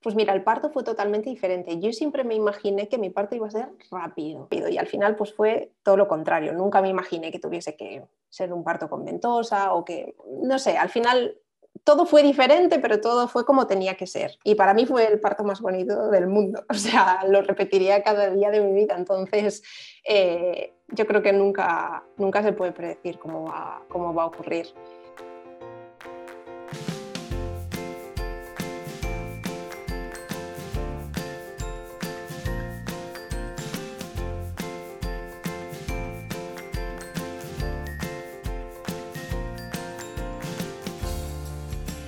Pues mira, el parto fue totalmente diferente. Yo siempre me imaginé que mi parto iba a ser rápido y al final pues fue todo lo contrario. Nunca me imaginé que tuviese que ser un parto con ventosa o que, no sé, al final todo fue diferente, pero todo fue como tenía que ser. Y para mí fue el parto más bonito del mundo. O sea, lo repetiría cada día de mi vida. Entonces, eh, yo creo que nunca, nunca se puede predecir cómo cómo va a ocurrir.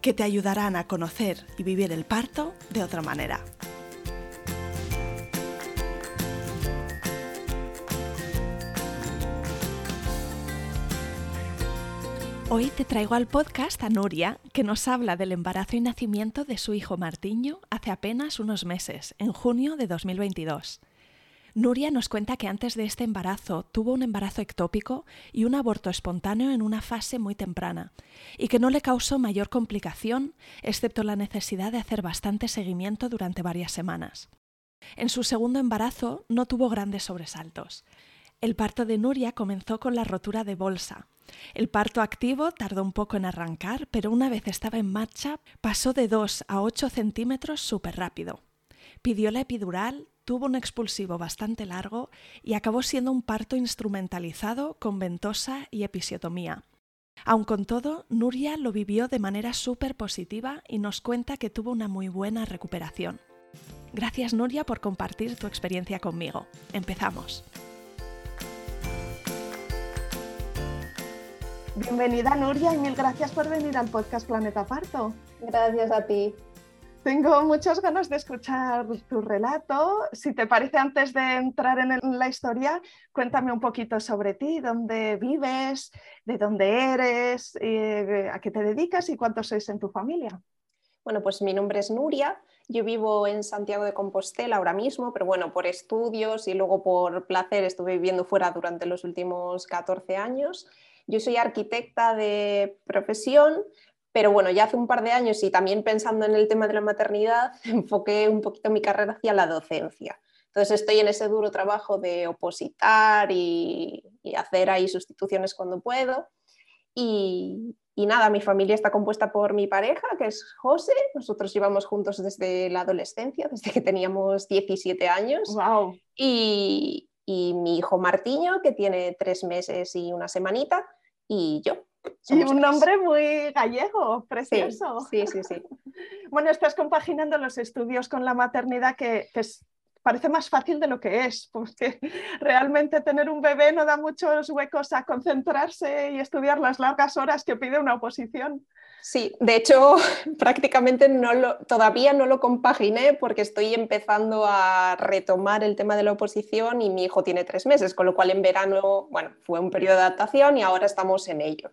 que te ayudarán a conocer y vivir el parto de otra manera. Hoy te traigo al podcast a Nuria, que nos habla del embarazo y nacimiento de su hijo Martiño hace apenas unos meses, en junio de 2022. Nuria nos cuenta que antes de este embarazo tuvo un embarazo ectópico y un aborto espontáneo en una fase muy temprana, y que no le causó mayor complicación, excepto la necesidad de hacer bastante seguimiento durante varias semanas. En su segundo embarazo no tuvo grandes sobresaltos. El parto de Nuria comenzó con la rotura de bolsa. El parto activo tardó un poco en arrancar, pero una vez estaba en marcha pasó de 2 a 8 centímetros súper rápido. Pidió la epidural, tuvo un expulsivo bastante largo y acabó siendo un parto instrumentalizado con ventosa y episiotomía. Aun con todo, Nuria lo vivió de manera súper positiva y nos cuenta que tuvo una muy buena recuperación. Gracias Nuria por compartir tu experiencia conmigo. Empezamos. Bienvenida Nuria y mil gracias por venir al podcast Planeta Parto. Gracias a ti. Tengo muchas ganas de escuchar tu relato. Si te parece, antes de entrar en la historia, cuéntame un poquito sobre ti, dónde vives, de dónde eres, eh, a qué te dedicas y cuántos sois en tu familia. Bueno, pues mi nombre es Nuria. Yo vivo en Santiago de Compostela ahora mismo, pero bueno, por estudios y luego por placer estuve viviendo fuera durante los últimos 14 años. Yo soy arquitecta de profesión, pero bueno, ya hace un par de años y también pensando en el tema de la maternidad, enfoqué un poquito mi carrera hacia la docencia. Entonces estoy en ese duro trabajo de opositar y, hacer ahí sustituciones cuando puedo. Y, nada, mi familia está compuesta por mi pareja, que es José. Nosotros llevamos juntos desde la adolescencia, desde que teníamos 17 años. Wow. Y, y mi hijo Martiño, que tiene tres meses y una semanita, y yo, y un nombre muy gallego, precioso. Sí, sí, sí, bueno, estás compaginando los estudios con la maternidad que, parece más fácil de lo que es, porque realmente tener un bebé no da muchos huecos a concentrarse y estudiar las largas horas que pide una oposición. Sí, de hecho, prácticamente no lo, todavía no lo compaginé porque estoy empezando a retomar el tema de la oposición y mi hijo tiene tres meses, con lo cual en verano, bueno, fue un periodo de adaptación y ahora estamos en ello.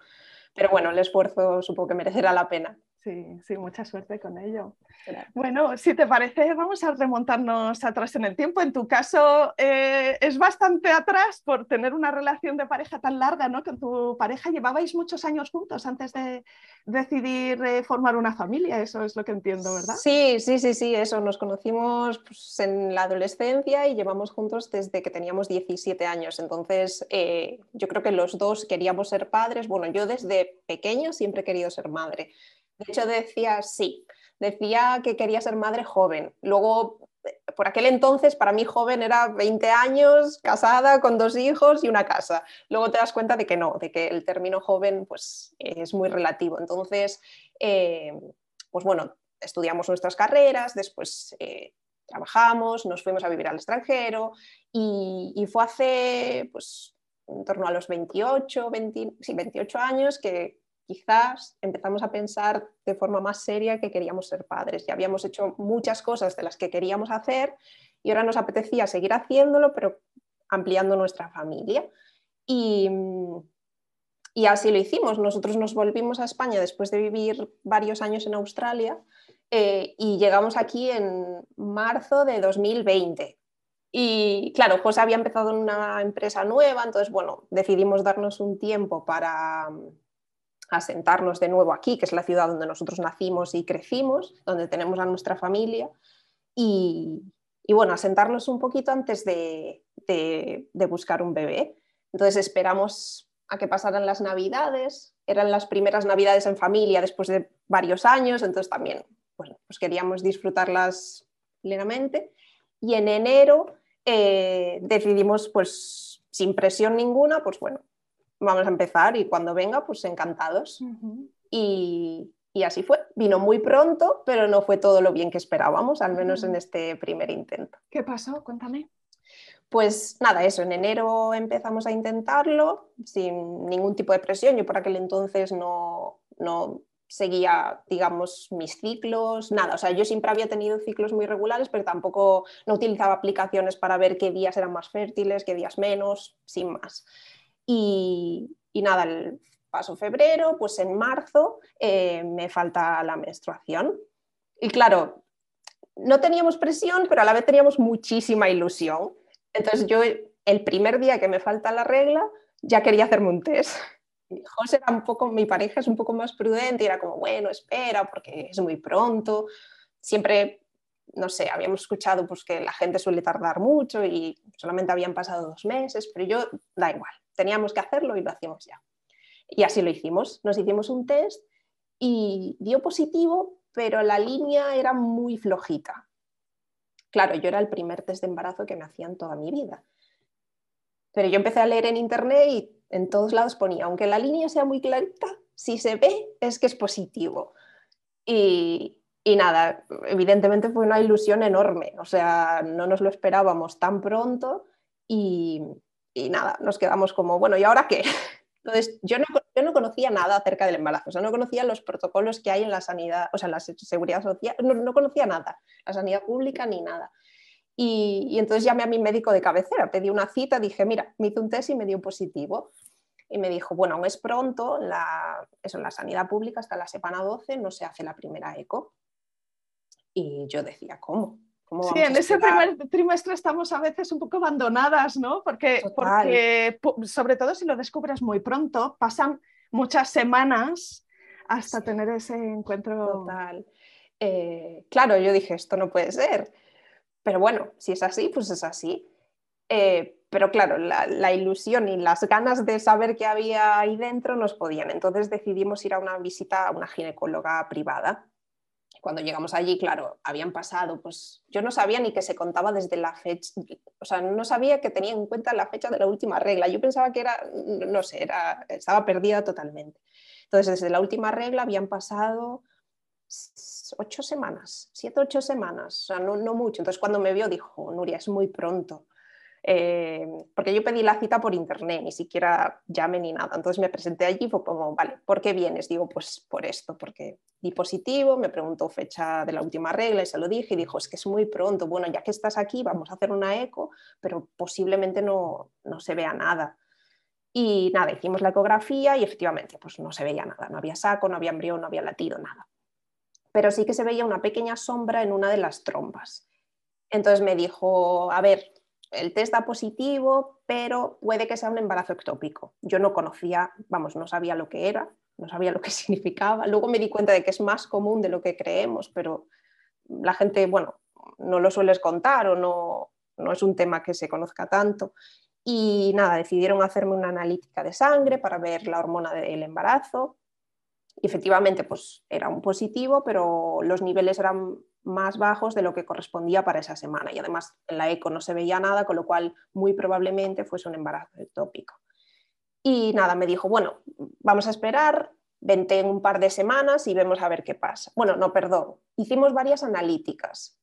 Pero bueno, el esfuerzo supongo que merecerá la pena. Sí, sí, mucha suerte con ello. Bueno, si te parece, vamos a remontarnos atrás en el tiempo. En tu caso, eh, es bastante atrás por tener una relación de pareja tan larga, ¿no? Con tu pareja llevabais muchos años juntos antes de decidir eh, formar una familia, eso es lo que entiendo, ¿verdad? Sí, sí, sí, sí, eso. Nos conocimos pues, en la adolescencia y llevamos juntos desde que teníamos 17 años. Entonces, eh, yo creo que los dos queríamos ser padres. Bueno, yo desde pequeño siempre he querido ser madre. De hecho, decía sí, decía que quería ser madre joven. Luego, por aquel entonces, para mí joven era 20 años, casada, con dos hijos y una casa. Luego te das cuenta de que no, de que el término joven pues, es muy relativo. Entonces, eh, pues bueno, estudiamos nuestras carreras, después eh, trabajamos, nos fuimos a vivir al extranjero y, fue hace pues, en torno a los 28, 28 años que quizás empezamos a pensar de forma más seria que queríamos ser padres. Ya habíamos hecho muchas cosas de las que queríamos hacer y ahora nos apetecía seguir haciéndolo, pero ampliando nuestra familia. Y, y así lo hicimos. Nosotros nos volvimos a España después de vivir varios años en Australia eh, y llegamos aquí en marzo de 2020. Y claro, José había empezado en una empresa nueva, entonces, bueno, decidimos darnos un tiempo para asentarnos de nuevo aquí, que es la ciudad donde nosotros nacimos y crecimos, donde tenemos a nuestra familia. Y, bueno, asentarnos un poquito antes de, de, de buscar un bebé. Entonces esperamos a que pasaran las navidades, eran las primeras navidades en familia después de varios años, entonces también pues queríamos disfrutarlas plenamente. Y en enero eh, decidimos, pues sin presión ninguna, pues bueno, vamos a empezar y cuando venga, pues encantados. y, así fue. Vino muy pronto, pero no fue todo lo bien que esperábamos, al menos en este primer intento. ¿Qué pasó? Cuéntame. Pues nada, eso, en enero empezamos a intentarlo sin ningún tipo de presión. Yo por aquel entonces no, no seguía, digamos, mis ciclos, nada. O sea, yo siempre había tenido ciclos muy regulares, pero tampoco no utilizaba aplicaciones para ver qué días eran más fértiles, qué días menos, sin más. Y, nada, el paso febrero, pues en marzo eh, me falta la menstruación. Y claro, no teníamos presión, pero a la vez teníamos muchísima ilusión. Entonces yo el primer día que me falta la regla ya quería hacerme un test. José era un poco, mi pareja es un poco más prudente y era como, bueno, espera, porque es muy pronto. Siempre, no sé, habíamos escuchado pues, que la gente suele tardar mucho y solamente habían pasado dos meses, pero yo, da igual, teníamos que hacerlo y lo hacíamos ya. Y así lo hicimos. Nos hicimos un test y dio positivo, pero la línea era muy flojita. Claro, yo era el primer test de embarazo que me hacían toda mi vida. Pero yo empecé a leer en internet y en todos lados ponía, aunque la línea sea muy clarita, si se ve es que es positivo. Y, nada, evidentemente fue una ilusión enorme, o sea, no nos lo esperábamos tan pronto y, nada, nos quedamos como, bueno, ¿y ahora qué? Entonces, yo no, yo no, conocía nada acerca del embarazo, o sea, no conocía los protocolos que hay en la sanidad, o sea, la seguridad social, no, no conocía nada, la sanidad pública ni nada. Y, entonces llamé a mi médico de cabecera, pedí una cita, dije, mira, me hizo un test y me dio positivo. Y me dijo, bueno, aún es pronto, eso, en la sanidad pública hasta la semana 12 no se hace la primera eco. Y yo decía, ¿cómo? Sí, en ese primer trimestre estamos a veces un poco abandonadas, ¿no? Porque, porque, sobre todo si lo descubres muy pronto, pasan muchas semanas hasta tener ese encuentro. Total. Eh, claro, yo dije, esto no puede ser. Pero bueno, si es así, pues es así. Eh, pero claro, la, ilusión y las ganas de saber qué había ahí dentro nos podían. Entonces decidimos ir a una visita a una ginecóloga privada. Cuando llegamos allí, claro, habían pasado, pues yo no sabía ni que se contaba desde la fecha, o sea, no sabía que tenía en cuenta la fecha de la última regla. Yo pensaba que era, no sé, era, estaba perdida totalmente. Entonces, desde la última regla habían pasado ocho semanas, siete, ocho semanas, o sea, no, no mucho. Entonces cuando me vio dijo, Nuria, es muy pronto. Eh, porque yo pedí la cita por internet, ni siquiera llame ni nada. Entonces me presenté allí y fue como, vale, ¿por qué vienes? Digo, pues por esto, porque di positivo, me preguntó fecha de la última regla y se lo dije y dijo, es que es muy pronto, bueno, ya que estás aquí, vamos a hacer una eco, pero posiblemente no, no se vea nada. Y nada, hicimos la ecografía y efectivamente, pues no se veía nada, no había saco, no había embrión, no había latido, nada pero sí que se veía una pequeña sombra en una de las trompas. Entonces me dijo, a ver, el test da positivo, pero puede que sea un embarazo ectópico. Yo no conocía, vamos, no sabía lo que era, no sabía lo que significaba. Luego me di cuenta de que es más común de lo que creemos, pero la gente, bueno, no lo sueles contar o no, no es un tema que se conozca tanto. Y nada, decidieron hacerme una analítica de sangre para ver la hormona del embarazo y efectivamente, pues era un positivo, pero los niveles eran más bajos de lo que correspondía para esa semana. Y además en la eco no se veía nada, con lo cual muy probablemente fuese un embarazo ectópico. Y nada, me dijo, bueno, vamos a esperar, vente en un par de semanas y vemos a ver qué pasa. Bueno, no, perdón, hicimos varias analíticas.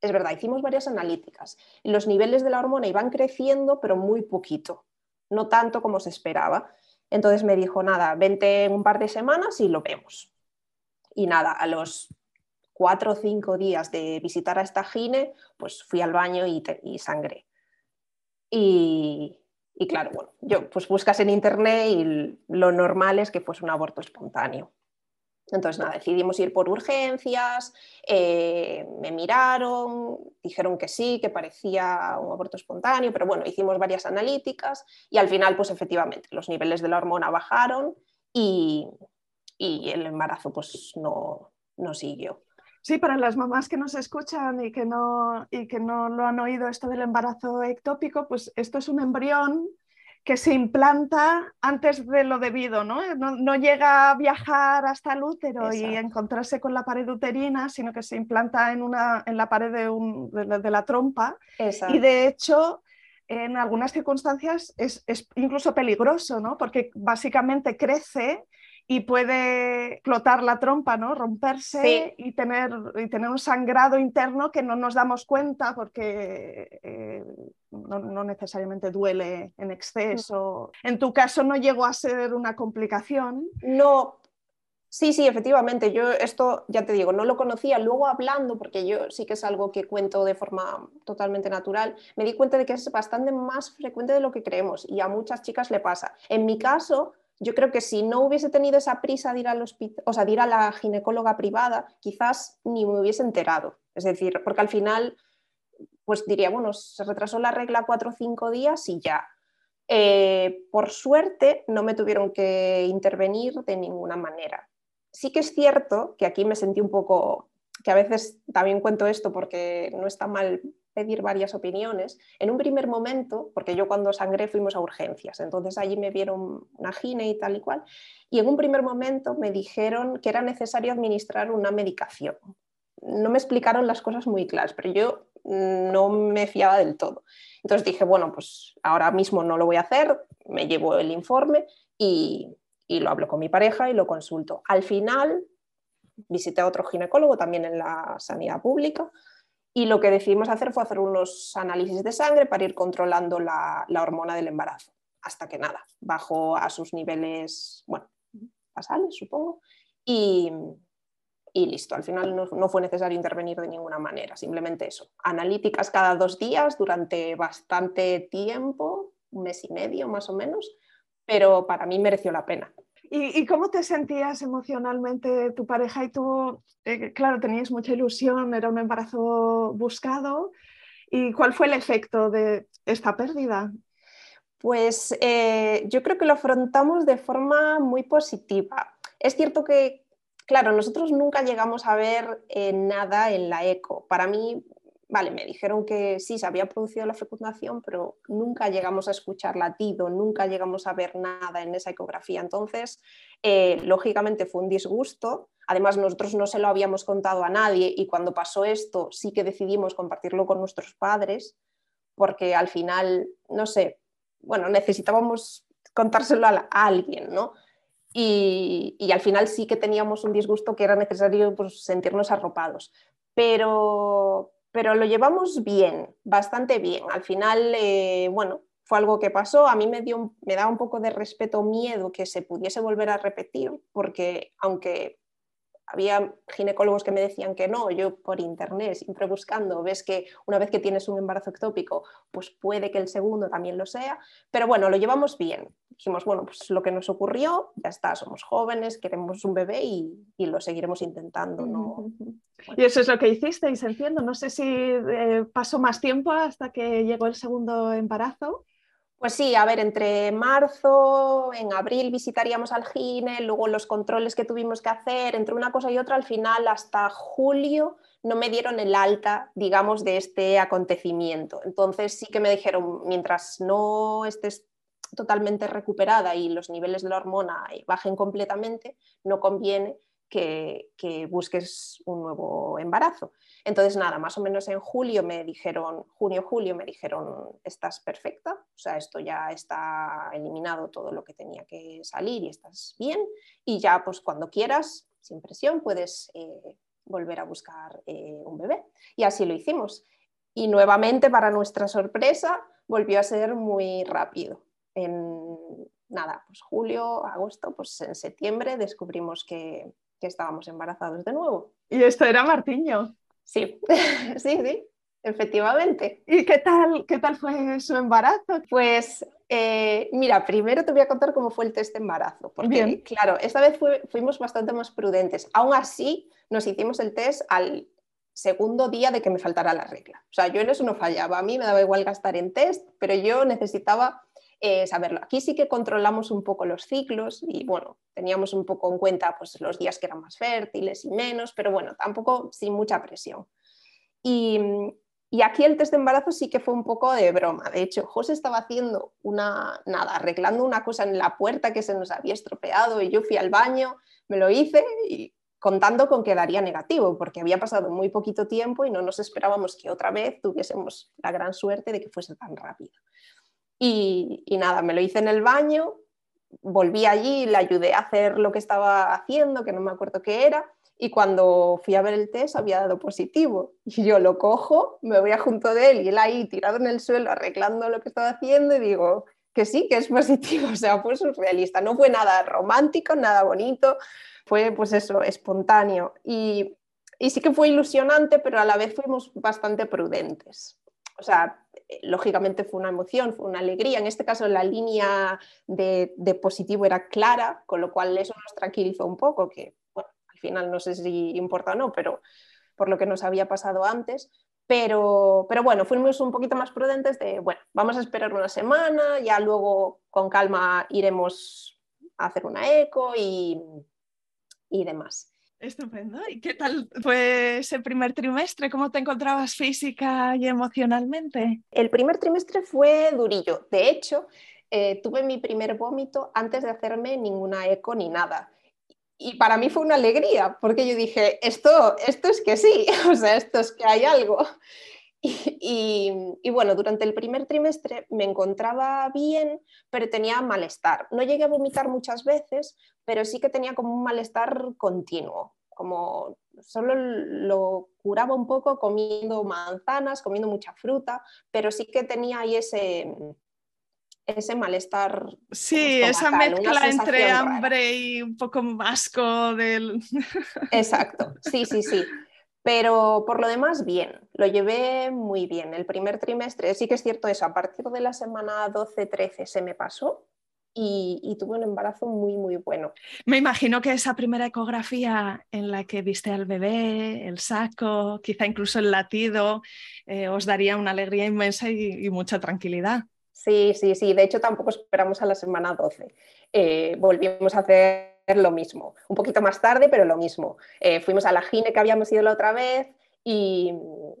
Es verdad, hicimos varias analíticas. Los niveles de la hormona iban creciendo, pero muy poquito, no tanto como se esperaba. Entonces me dijo, nada, vente en un par de semanas y lo vemos. Y nada, a los cuatro o cinco días de visitar a esta gine, pues fui al baño y, y sangré. Y, y, claro, bueno, yo pues buscas en internet y lo normal es que fuese un aborto espontáneo. Entonces, nada, decidimos ir por urgencias, eh, me miraron, dijeron que sí, que parecía un aborto espontáneo, pero bueno, hicimos varias analíticas y al final, pues efectivamente, los niveles de la hormona bajaron y, el embarazo pues no, no siguió. Sí, para las mamás que nos escuchan y que, no, y que no lo han oído esto del embarazo ectópico, pues esto es un embrión que se implanta antes de lo debido, ¿no? No, llega a viajar hasta el útero y encontrarse con la pared uterina, sino que se implanta en, una, en la pared de, la trompa. Y de hecho, en algunas circunstancias es, es, incluso peligroso, ¿no? Porque básicamente crece y puede explotar la trompa, ¿no? romperse y, tener, y tener un sangrado interno que no nos damos cuenta porque eh, no, necesariamente duele en exceso. En tu caso no llegó a ser una complicación. No, Sí, sí, efectivamente. Yo esto, ya te digo, no lo conocía. Luego hablando, porque yo sí que es algo que cuento de forma totalmente natural, me di cuenta de que es bastante más frecuente de lo que creemos y a muchas chicas le pasa. En mi caso, yo creo que si no hubiese tenido esa prisa de ir al hospital, o sea, de ir a la ginecóloga privada, quizás ni me hubiese enterado. Es decir, porque al final, pues diría, bueno, se retrasó la regla cuatro o cinco días y ya. Eh, por suerte, no me tuvieron que intervenir de ninguna manera. Sí que es cierto que aquí me sentí un poco, que a veces también cuento esto porque no está mal pedir varias opiniones. En un primer momento, porque yo cuando sangré fuimos a urgencias, entonces allí me vieron una gine y tal y cual, y en un primer momento me dijeron que era necesario administrar una medicación. No me explicaron las cosas muy claras, pero yo no me fiaba del todo. Entonces dije, bueno, pues ahora mismo no lo voy a hacer, me llevo el informe y, y lo hablo con mi pareja y lo consulto. Al final visité a otro ginecólogo también en la sanidad pública y lo que decidimos hacer fue hacer unos análisis de sangre para ir controlando la, hormona del embarazo, hasta que nada, bajó a sus niveles, bueno, basales, supongo, y, listo. Al final no, fue necesario intervenir de ninguna manera, simplemente eso. Analíticas cada dos días durante bastante tiempo, un mes y medio más o menos, pero para mí mereció la pena. ¿Y, cómo te sentías emocionalmente tu pareja y tú? Eh, claro, tenías mucha ilusión, era un embarazo buscado. ¿Y cuál fue el efecto de esta pérdida? Pues eh, yo creo que lo afrontamos de forma muy positiva. Es cierto que, claro, nosotros nunca llegamos a ver eh, nada en la eco. Para mí vale, me dijeron que sí, se había producido la fecundación, pero nunca llegamos a escuchar latido, nunca llegamos a ver nada en esa ecografía. Entonces, eh, lógicamente fue un disgusto. Además, nosotros no se lo habíamos contado a nadie y cuando pasó esto sí que decidimos compartirlo con nuestros padres, porque al final, no sé, bueno, necesitábamos contárselo a, alguien, ¿no? Y, y, al final sí que teníamos un disgusto que era necesario pues, sentirnos arropados. Pero, pero lo llevamos bien, bastante bien. Al final, eh, bueno, fue algo que pasó. A mí me, dio, me da un poco de respeto, miedo que se pudiese volver a repetir, porque aunque había ginecólogos que me decían que no, yo por internet, siempre buscando, ves que una vez que tienes un embarazo ectópico, pues puede que el segundo también lo sea, pero bueno, lo llevamos bien. Dijimos, bueno, pues lo que nos ocurrió, ya está, somos jóvenes, queremos un bebé y, lo seguiremos intentando. ¿no? Y eso es lo que hicisteis, entiendo. No sé si eh, pasó más tiempo hasta que llegó el segundo embarazo. Pues sí, a ver, entre marzo, en abril visitaríamos al gine, luego los controles que tuvimos que hacer, entre una cosa y otra, al final hasta julio no me dieron el alta, digamos, de este acontecimiento. Entonces sí que me dijeron, mientras no estés totalmente recuperada y los niveles de la hormona bajen completamente, no conviene que, busques un nuevo embarazo. Entonces, nada, más o menos en julio me dijeron, junio, julio me dijeron, estás perfecta, o sea, esto ya está eliminado todo lo que tenía que salir y estás bien, y ya pues cuando quieras, sin presión, puedes eh, volver a buscar eh, un bebé. Y así lo hicimos. Y nuevamente, para nuestra sorpresa, volvió a ser muy rápido. En nada, pues julio, agosto, pues en septiembre descubrimos que, que estábamos embarazados de nuevo. Y esto era Martiño. Sí, sí, sí, efectivamente. ¿Y qué tal, qué tal fue su embarazo? Pues eh, mira, primero te voy a contar cómo fue el test de embarazo, porque claro, esta vez fuimos bastante más prudentes. Aún así, nos hicimos el test al segundo día de que me faltara la regla. O sea, yo en eso no fallaba. A mí me daba igual gastar en test, pero yo necesitaba eh, saberlo. Aquí sí que controlamos un poco los ciclos y bueno, teníamos un poco en cuenta pues, los días que eran más fértiles y menos, pero bueno, tampoco sin mucha presión. Y, y aquí el test de embarazo sí que fue un poco de broma. De hecho, José estaba haciendo una, nada, arreglando una cosa en la puerta que se nos había estropeado y yo fui al baño, me lo hice y contando con que daría negativo, porque había pasado muy poquito tiempo y no nos esperábamos que otra vez tuviésemos la gran suerte de que fuese tan rápido. Y, nada, me lo hice en el baño, volví allí, le ayudé a hacer lo que estaba haciendo, que no me acuerdo qué era, y cuando fui a ver el test había dado positivo. Y yo lo cojo, me voy a junto de él y él ahí tirado en el suelo arreglando lo que estaba haciendo y digo que sí, que es positivo. O sea, fue surrealista. No fue nada romántico, nada bonito, fue pues eso, espontáneo. Y, y sí que fue ilusionante, pero a la vez fuimos bastante prudentes. O sea, lógicamente fue una emoción, fue una alegría. En este caso la línea de, de positivo era clara, con lo cual eso nos tranquilizó un poco, que al final no sé si importa o no, pero por lo que nos había pasado antes. Pero, pero bueno, fuimos un poquito más prudentes de, bueno, vamos a esperar una semana, ya luego con calma iremos a hacer una eco y, y demás. Estupendo. ¿Y qué tal fue ese primer trimestre? ¿Cómo te encontrabas física y emocionalmente? El primer trimestre fue durillo. De hecho, eh, tuve mi primer vómito antes de hacerme ninguna eco ni nada y para mí fue una alegría, porque yo dije, esto, esto es que sí, o sea, esto es que hay algo. Y, y, bueno, durante el primer trimestre me encontraba bien, pero tenía malestar. No llegué a vomitar muchas veces, pero sí que tenía como un malestar continuo, como solo lo curaba un poco comiendo manzanas, comiendo mucha fruta, pero sí que tenía ahí ese, ese malestar. Sí, esa mezcla entre hambre y un poco asco del... Exacto, sí, sí, sí. Pero por lo demás, bien, lo llevé muy bien. El primer trimestre, sí que es cierto eso, a partir de la semana 12-13 se me pasó y, y, tuve un embarazo muy, muy bueno. Me imagino que esa primera ecografía en la que viste al bebé, el saco, quizá incluso el latido, eh, os daría una alegría inmensa y mucha tranquilidad. Sí, sí, sí. De hecho, tampoco esperamos a la semana 12. Eh, volvimos a hacer lo mismo, un poquito más tarde, pero lo mismo. Eh, fuimos a la gine que habíamos ido la otra vez y,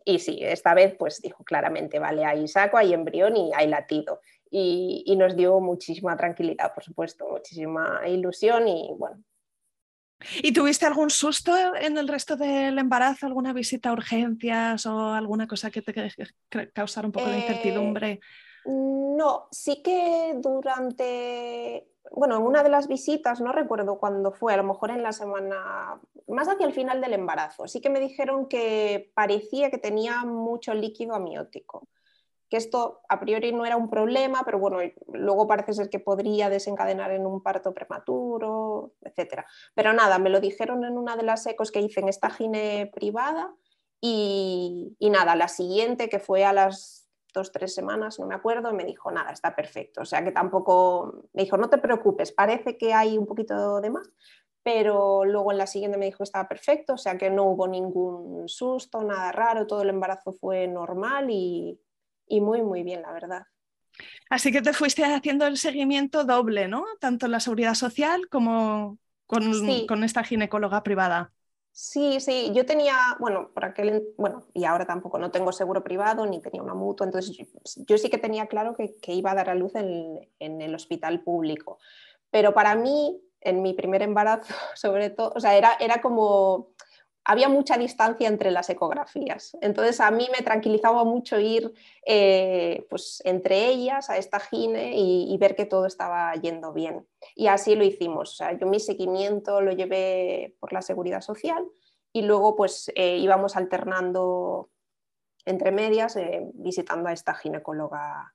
y, sí, esta vez pues dijo claramente, vale, hay saco, hay embrión y hay latido. Y, y, nos dio muchísima tranquilidad, por supuesto, muchísima ilusión y bueno. ¿Y tuviste algún susto en el resto del embarazo, alguna visita a urgencias o alguna cosa que te causara un poco de incertidumbre? Eh, no, sí que durante, bueno, en una de las visitas, no recuerdo cuándo fue, a lo mejor en la semana, más hacia el final del embarazo, sí que me dijeron que parecía que tenía mucho líquido amniótico, que esto a priori no era un problema, pero bueno, luego parece ser que podría desencadenar en un parto prematuro, etc. Pero nada, me lo dijeron en una de las ecos que hice en esta gine privada y, y nada, la siguiente que fue a las dos, tres semanas, no me acuerdo, y me dijo, nada, está perfecto. O sea que tampoco, me dijo, no te preocupes, parece que hay un poquito de más, pero luego en la siguiente me dijo que estaba perfecto, o sea que no hubo ningún susto, nada raro, todo el embarazo fue normal y, muy, muy bien, la verdad. Así que te fuiste haciendo el seguimiento doble, ¿no? Tanto en la seguridad social como con, con esta ginecóloga privada. Sí, sí, yo tenía, bueno, por aquel, bueno, y ahora tampoco, no tengo seguro privado ni tenía una mutua, entonces yo, sí que tenía claro que, iba a dar a luz en, en, el hospital público. Pero para mí, en mi primer embarazo, sobre todo, o sea, era, era como había mucha distancia entre las ecografías. Entonces a mí me tranquilizaba mucho ir eh, pues, entre ellas a esta gine y, ver que todo estaba yendo bien. Y así lo hicimos. O sea, yo mi seguimiento lo llevé por la seguridad social y luego pues eh, íbamos alternando entre medias eh, visitando a esta ginecóloga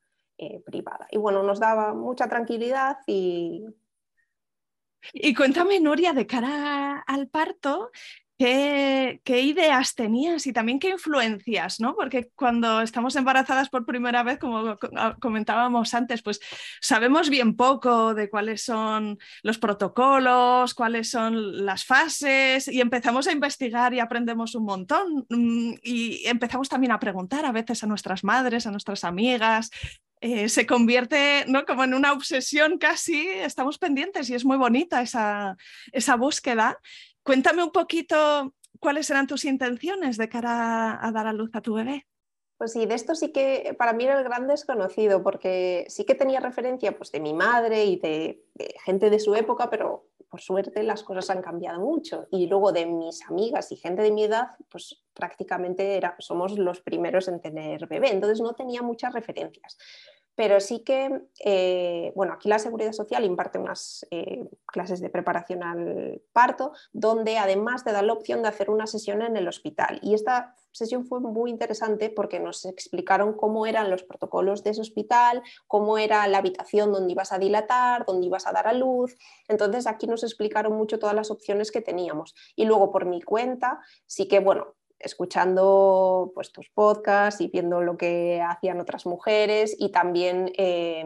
privada. Y bueno, nos daba mucha tranquilidad y y cuéntame, Nuria, de cara al parto, ¿Qué, ideas tenías y también qué influencias, ¿no? Porque cuando estamos embarazadas por primera vez, como ah, comentábamos antes, pues sabemos bien poco de cuáles son los protocolos, cuáles son las fases y empezamos a investigar y aprendemos un montón mm, y empezamos también a preguntar a veces a nuestras madres, a nuestras amigas. Eh, se convierte ¿no? como en una obsesión casi, estamos pendientes y es muy bonita esa, esa búsqueda. Cuéntame un poquito cuáles eran tus intenciones de cara a dar a luz a tu bebé. Pues sí, de esto sí que para mí era el gran desconocido, porque sí que tenía referencia pues, de mi madre y de, gente de su época, pero por suerte las cosas han cambiado mucho. Y luego de mis amigas y gente de mi edad, pues prácticamente era, somos los primeros en tener bebé, entonces no tenía muchas referencias pero sí que, eh, bueno, aquí la Seguridad Social imparte unas eh, clases de preparación al parto, donde además te da la opción de hacer una sesión en el hospital. Y esta sesión fue muy interesante porque nos explicaron cómo eran los protocolos de ese hospital, cómo era la habitación donde ibas a dilatar, donde ibas a dar a luz. Entonces aquí nos explicaron mucho todas las opciones que teníamos. Y luego por mi cuenta, sí que, bueno, escuchando pues, tus podcasts y viendo lo que hacían otras mujeres y también eh,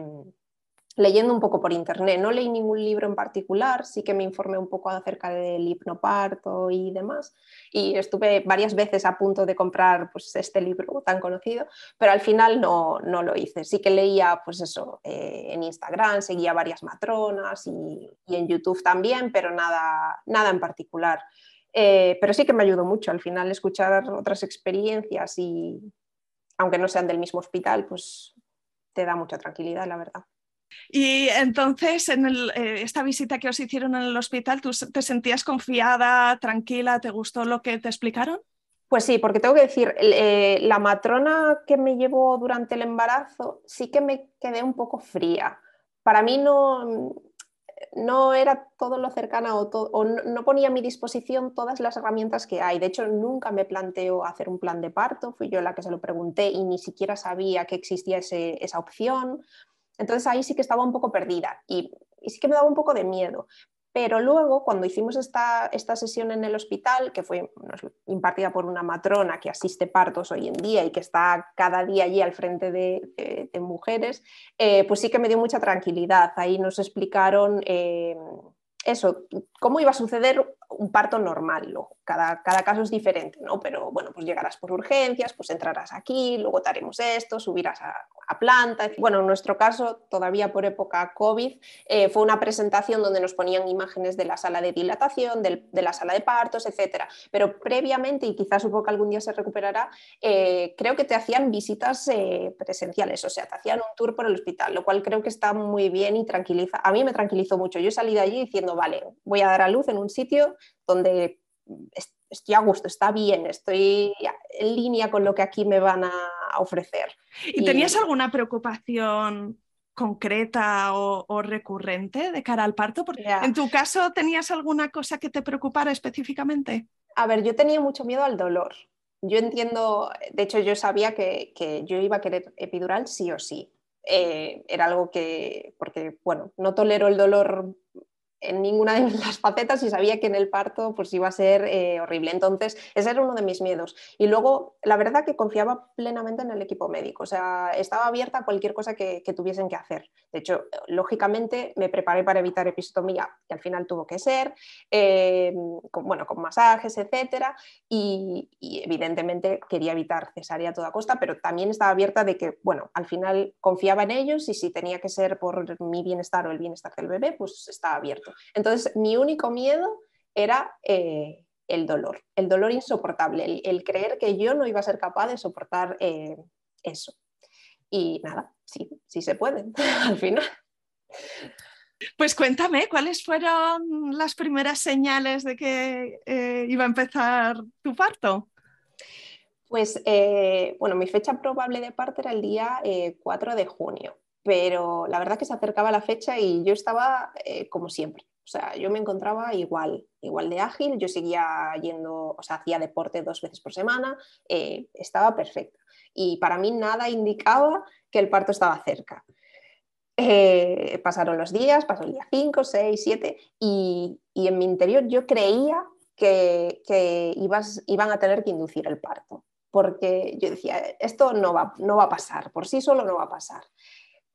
leyendo un poco por internet. No leí ningún libro en particular, sí que me informé un poco acerca del hipnoparto y demás. Y estuve varias veces a punto de comprar pues, este libro tan conocido, pero al final no, no lo hice. Sí que leía pues eso, eh, en Instagram, seguía varias matronas y, y en YouTube también, pero nada, nada en particular. Eh, pero sí que me ayudó mucho al final escuchar otras experiencias y aunque no sean del mismo hospital, pues te da mucha tranquilidad, la verdad. Y entonces, en eh, esta visita que os hicieron en el hospital, ¿tú te sentías confiada, tranquila? ¿Te gustó lo que te explicaron? Pues sí, porque tengo que decir, eh, la matrona que me llevó durante el embarazo sí que me quedé un poco fría. Para mí no, no era todo lo cercana o, no ponía a mi disposición todas las herramientas que hay. De hecho, nunca me planteo hacer un plan de parto, fui yo la que se lo pregunté y ni siquiera sabía que existía esa opción. Entonces ahí sí que estaba un poco perdida y sí que me daba un poco de miedo. Pero luego, cuando hicimos esta, esta sesión en el hospital, que fue impartida por una matrona que asiste partos hoy en día y que está cada día allí al frente de, mujeres, eh, pues sí que me dio mucha tranquilidad. Ahí nos explicaron eh, eso, cómo iba a suceder un parto normal. Cada, cada, caso es diferente, ¿no? Pero bueno, pues llegarás por urgencias, pues entrarás aquí, luego te haremos esto, subirás a, planta. Bueno, en nuestro caso, todavía por época COVID, eh, fue una presentación donde nos ponían imágenes de la sala de dilatación, de la sala de partos, etc. Pero previamente, y quizás supongo que algún día se recuperará, eh, creo que te hacían visitas eh, presenciales, o sea, te hacían un tour por el hospital, lo cual creo que está muy bien y tranquiliza. A mí me tranquilizó mucho. Yo salí de allí diciendo, vale, voy a dar a luz en un sitio donde estoy a gusto, está bien, estoy en línea con lo que aquí me van a ofrecer. ¿Y, tenías alguna preocupación concreta o, recurrente de cara al parto? Porque en tu caso, ¿tenías alguna cosa que te preocupara específicamente? A ver, yo tenía mucho miedo al dolor. Yo entiendo, de hecho yo sabía que, yo iba a querer epidural sí o sí. Eh, era algo que, porque bueno, no tolero el dolor en ninguna de las facetas y sabía que en el parto pues iba a ser eh, horrible. Entonces, ese era uno de mis miedos. Y luego, la verdad que confiaba plenamente en el equipo médico, o sea, estaba abierta a cualquier cosa que, tuviesen que hacer. De hecho, lógicamente me preparé para evitar episiotomía, que al final tuvo que ser, eh, con, bueno, con masajes, etcétera, y, evidentemente quería evitar cesárea a toda costa, pero también estaba abierta de que, bueno, al final confiaba en ellos y si tenía que ser por mi bienestar o el bienestar del bebé, pues estaba abierto. Entonces, mi único miedo era eh, el dolor, el dolor insoportable, el, creer que yo no iba a ser capaz de soportar eh, eso. Y nada, sí, sí se puede, al final. Pues cuéntame, ¿cuáles fueron las primeras señales de que eh, iba a empezar tu parto? Pues bueno, mi fecha probable de parto era el día 4 de junio pero la verdad que se acercaba la fecha y yo estaba eh, como siempre. O sea, yo me encontraba igual, igual de ágil, yo seguía yendo, o sea, hacía deporte dos veces por semana, eh, estaba perfecta. y para mí nada indicaba que el parto estaba cerca. Eh, pasaron los días, pasó el día 5, 6, 7 y, en mi interior yo creía que, iban a tener que inducir el parto, porque yo decía, esto no va, no va a pasar, por sí solo no va a pasar.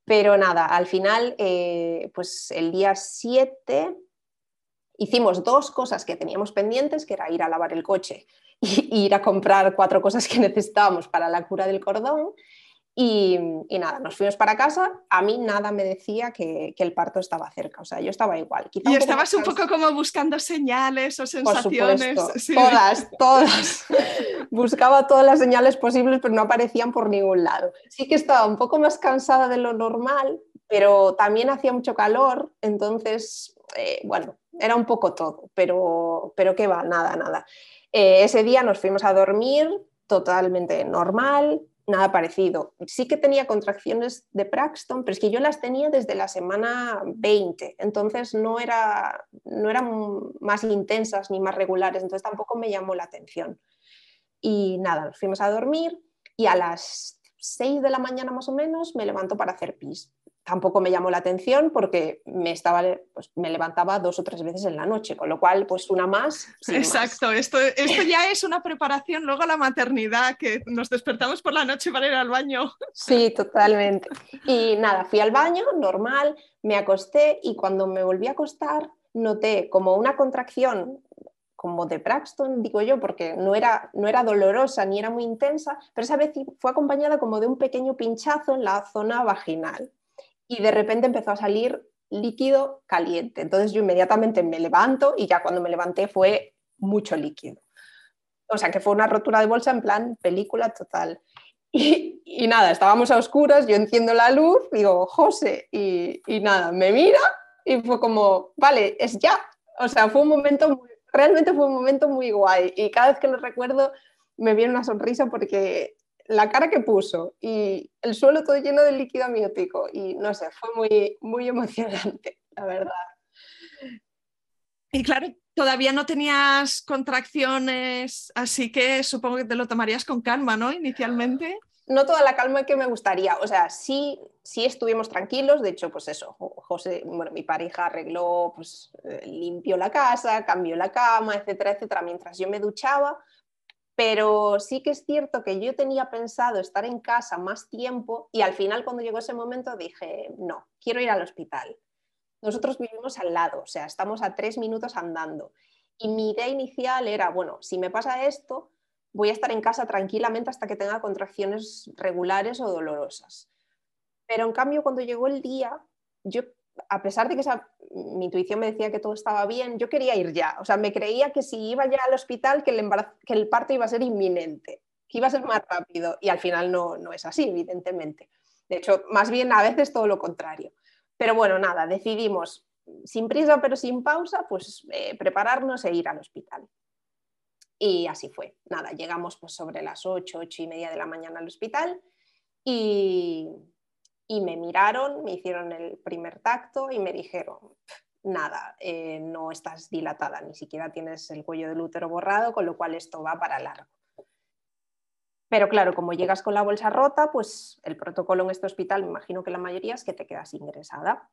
Pero nada, al final, eh, pues el día 7 hicimos dos cosas que teníamos pendientes, que era ir a lavar el coche y ir a comprar cuatro cosas que necesitábamos para la cura del cordón y, nada, nos fuimos para casa. A mí nada me decía que, el parto estaba cerca, o sea, yo estaba igual. y estabas un poco como buscando señales o sensaciones. Todas, todas. Buscaba todas las señales posibles, pero no aparecían por ningún lado. Sí que estaba un poco más cansada de lo normal, pero también hacía mucho calor, entonces, eh, bueno, era un poco todo, pero, pero qué va, nada, nada. Eh, ese día nos fuimos a dormir totalmente normal, nada parecido. Sí que tenía contracciones de Braxton, pero es que yo las tenía desde la semana 20, entonces no, era, no eran más intensas ni más regulares, entonces tampoco me llamó la atención. Y nada, fuimos a dormir y a las 6 de la mañana más o menos me levanto para hacer pis tampoco me llamó la atención porque me, estaba, pues, me levantaba dos o tres veces en la noche, con lo cual, pues una más. Exacto, Esto, esto ya es una preparación luego a la maternidad, que nos despertamos por la noche para ir al baño. Sí, totalmente. Y nada, fui al baño, normal, me acosté y cuando me volví a acostar noté como una contracción como de Braxton, digo yo, porque no era, no era dolorosa ni era muy intensa, pero esa vez fue acompañada como de un pequeño pinchazo en la zona vaginal y de repente empezó a salir líquido caliente. Entonces yo inmediatamente me levanto y ya cuando me levanté fue mucho líquido. O sea que fue una rotura de bolsa en plan película total. Y, nada, estábamos a oscuras, yo enciendo la luz, digo, José, y, nada, me mira y fue como, vale, es ya. O sea, fue un momento, realmente fue un momento muy guay. Y cada vez que lo recuerdo me viene una sonrisa porque la cara que puso y el suelo todo lleno de líquido amniótico y no sé, fue muy, muy emocionante, la verdad. Y claro, todavía no tenías contracciones, así que supongo que te lo tomarías con calma, ¿no? Inicialmente. No toda la calma que me gustaría, o sea, sí, sí estuvimos tranquilos, de hecho, pues eso, José, bueno, mi pareja arregló, pues eh, limpió la casa, cambió la cama, etcétera, etcétera, mientras yo me duchaba, pero sí que es cierto que yo tenía pensado estar en casa más tiempo y al final cuando llegó ese momento dije, no, quiero ir al hospital. Nosotros vivimos al lado, o sea, estamos a tres minutos andando. Y mi idea inicial era, bueno, si me pasa esto, voy a estar en casa tranquilamente hasta que tenga contracciones regulares o dolorosas. Pero en cambio, cuando llegó el día, yo a pesar de que mi intuición me decía que todo estaba bien, yo quería ir ya. O sea, me creía que si iba ya al hospital, que el, que el parto iba a ser inminente, que iba a ser más rápido. Y al final no, no es así, evidentemente. De hecho, más bien a veces todo lo contrario. Pero bueno, nada, decidimos, sin prisa pero sin pausa, pues eh, prepararnos e ir al hospital. Y así fue. Nada, llegamos pues sobre las 8, 8 y media de la mañana al hospital y, y me miraron, me hicieron el primer tacto y me dijeron, nada, eh, no estás dilatada, ni siquiera tienes el cuello del útero borrado, con lo cual esto va para largo. Pero claro, como llegas con la bolsa rota, pues el protocolo en este hospital, me imagino que la mayoría es que te quedas ingresada.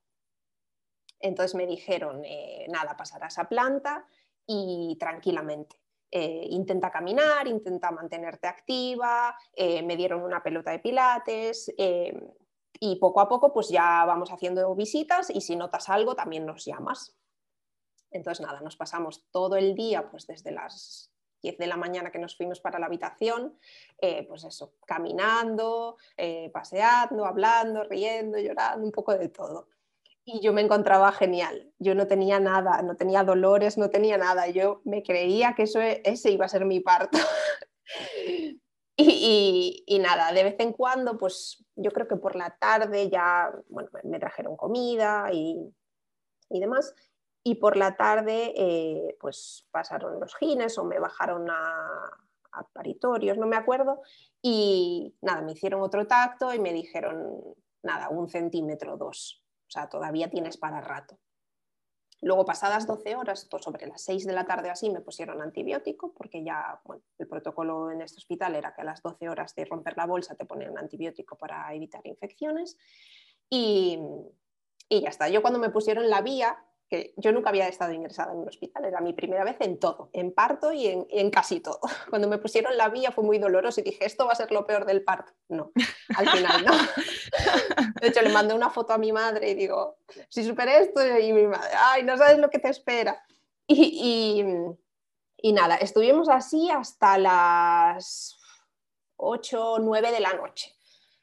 Entonces me dijeron, eh, nada, pasarás a planta y tranquilamente. Eh, intenta caminar, intenta mantenerte activa, me dieron una pelota de pilates, y poco a poco pues ya vamos haciendo visitas y si notas algo también nos llamas. Entonces nada, nos pasamos todo el día pues desde las 10 de la mañana que nos fuimos para la habitación, eh, pues eso, caminando, eh, paseando, hablando, riendo, llorando, un poco de todo. Y yo me encontraba genial, yo no tenía nada, no tenía dolores, no tenía nada, yo me creía que eso, ese iba a ser mi parto. Y, nada, de vez en cuando, pues yo creo que por la tarde ya, bueno, me trajeron comida y, demás. Y por la tarde, eh, pues pasaron los gines o me bajaron a, a, paritorios, no me acuerdo. Y nada, me hicieron otro tacto y me dijeron, nada, un centímetro, dos. O sea, todavía tienes para rato. Luego, pasadas 12 horas, pues sobre las 6 de la tarde así, me pusieron antibiótico, porque ya el protocolo en este hospital era que a las 12 horas de romper la bolsa te ponían antibiótico para evitar infecciones. Y, y ya está. Yo cuando me pusieron la vía, que yo nunca había estado ingresada en un hospital, era mi primera vez en todo, en parto y en, casi todo. Cuando me pusieron la vía fue muy doloroso y dije, esto va a ser lo peor del parto. No, al final no. De hecho, le mandé una foto a mi madre y digo, si superé esto, y mi madre, ay, no sabes lo que te espera. Y, y, nada, estuvimos así hasta las 8 o 9 de la noche.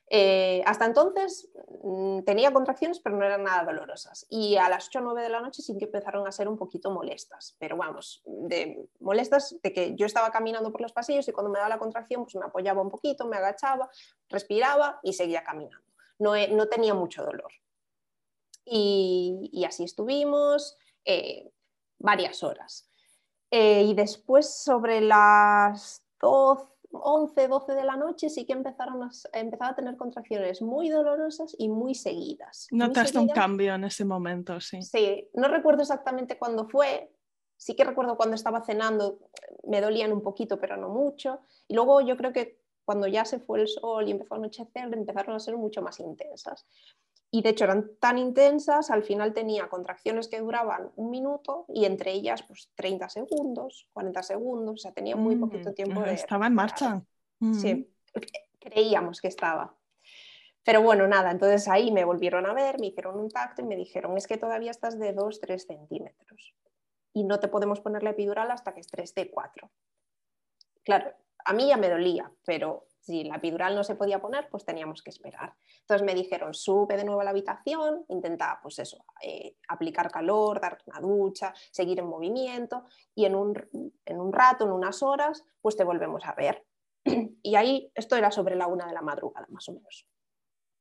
Eh, hasta entonces mm, tenía contracciones, pero no eran nada dolorosas. Y a las 8 o 9 de la noche sí que empezaron a ser un poquito molestas, pero vamos, de, molestas de que yo estaba caminando por los pasillos y cuando me daba la contracción pues me apoyaba un poquito, me agachaba, respiraba y seguía caminando. No, tenía mucho dolor. Y, así estuvimos eh, varias horas. Eh, y después sobre las 12 11, 12 de la noche sí que empezaron a, empezaba a tener contracciones muy dolorosas y muy seguidas. Notaste un cambio en ese momento, sí. Sí, no recuerdo exactamente cuándo fue, sí que recuerdo cuando estaba cenando, me dolían un poquito, pero no mucho. Y luego yo creo que cuando ya se fue el sol y empezó a anochecer, empezaron a ser mucho más intensas y de hecho eran tan intensas, al final tenía contracciones que duraban un minuto y entre ellas pues 30 segundos, 40 segundos, o sea, tenía muy poquito mm, tiempo de... Estaba en marcha. Sí, mm. creíamos que estaba. Pero bueno, nada, entonces ahí me volvieron a ver, me hicieron un tacto y me dijeron, es que todavía estás de 2-3 centímetros y no te podemos poner la epidural hasta que estés de 4. Claro, a mí ya me dolía, pero si la epidural no se podía poner, pues teníamos que esperar. Entonces me dijeron, sube de nuevo a la habitación, intenta, pues eso, eh, aplicar calor, darte una ducha, seguir en movimiento y en un, en un rato, en unas horas, pues te volvemos a ver. Y ahí, esto era sobre la una de la madrugada, más o menos.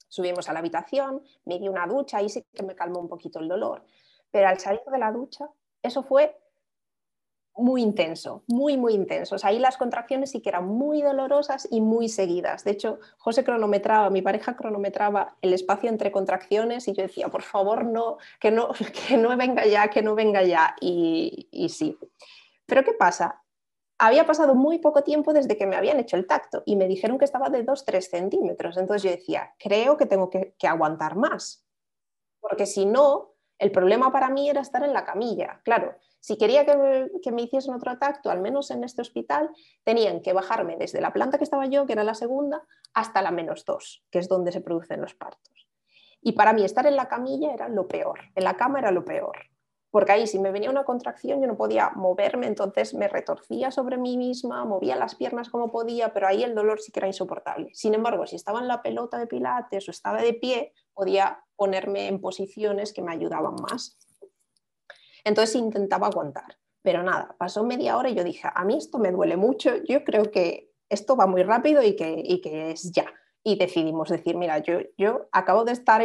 Subimos a la habitación, me di una ducha, ahí sí que me calmó un poquito el dolor. Pero al salir de la ducha, eso fue muy intenso, muy, muy intensos. Ahí las contracciones sí que eran muy dolorosas y muy seguidas. De hecho, José cronometraba, mi pareja cronometraba el espacio entre contracciones y yo decía, por favor, no, que no, que no venga ya, que no venga ya. Y, y sí. Pero ¿qué pasa? Había pasado muy poco tiempo desde que me habían hecho el tacto y me dijeron que estaba de 2-3 centímetros. Entonces yo decía, creo que tengo que, que aguantar más. Porque si no, el problema para mí era estar en la camilla. Claro, si quería que me, hiciesen otro tacto, al menos en este hospital, tenían que bajarme desde la planta que estaba yo, que era la segunda, hasta la menos dos, que es donde se producen los partos. Y para mí estar en la camilla era lo peor, en la cama era lo peor, porque ahí si me venía una contracción yo no podía moverme, entonces me retorcía sobre mí misma, movía las piernas como podía, pero ahí el dolor sí que era insoportable. Sin embargo, si estaba en la pelota de pilates o estaba de pie, podía ponerme en posiciones que me ayudaban más. Entonces intentaba aguantar, pero nada, pasó media hora y yo dije, a mí esto me duele mucho, yo creo que esto va muy rápido y que, que es ya. Y decidimos decir, mira, yo, yo acabo de estar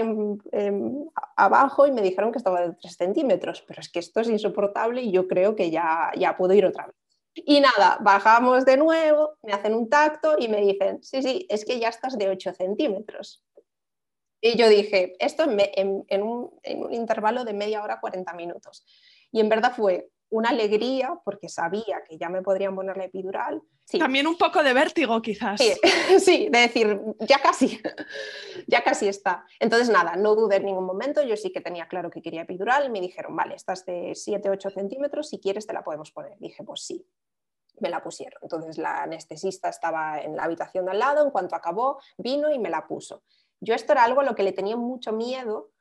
abajo y me dijeron que estaba de 3 centímetros, pero es que esto es insoportable y yo creo que ya, ya puedo ir otra vez. Y nada, bajamos de nuevo, me hacen un tacto y me dicen, sí, sí, es que ya estás de 8 centímetros. Y yo dije, esto en, un, en, un, intervalo de media hora, 40 minutos. Y en verdad fue una alegría porque sabía que ya me podrían poner la epidural. También un poco de vértigo quizás. Sí, de decir, ya casi, ya casi está. Entonces nada, no dudé en ningún momento, yo sí que tenía claro que quería epidural, me dijeron, vale, estás de 7-8 centímetros, si quieres te la podemos poner. Dije, pues sí, me la pusieron. Entonces la anestesista estaba en la habitación de al lado, en cuanto acabó, vino y me la puso. Yo esto era algo a lo que le tenía mucho miedo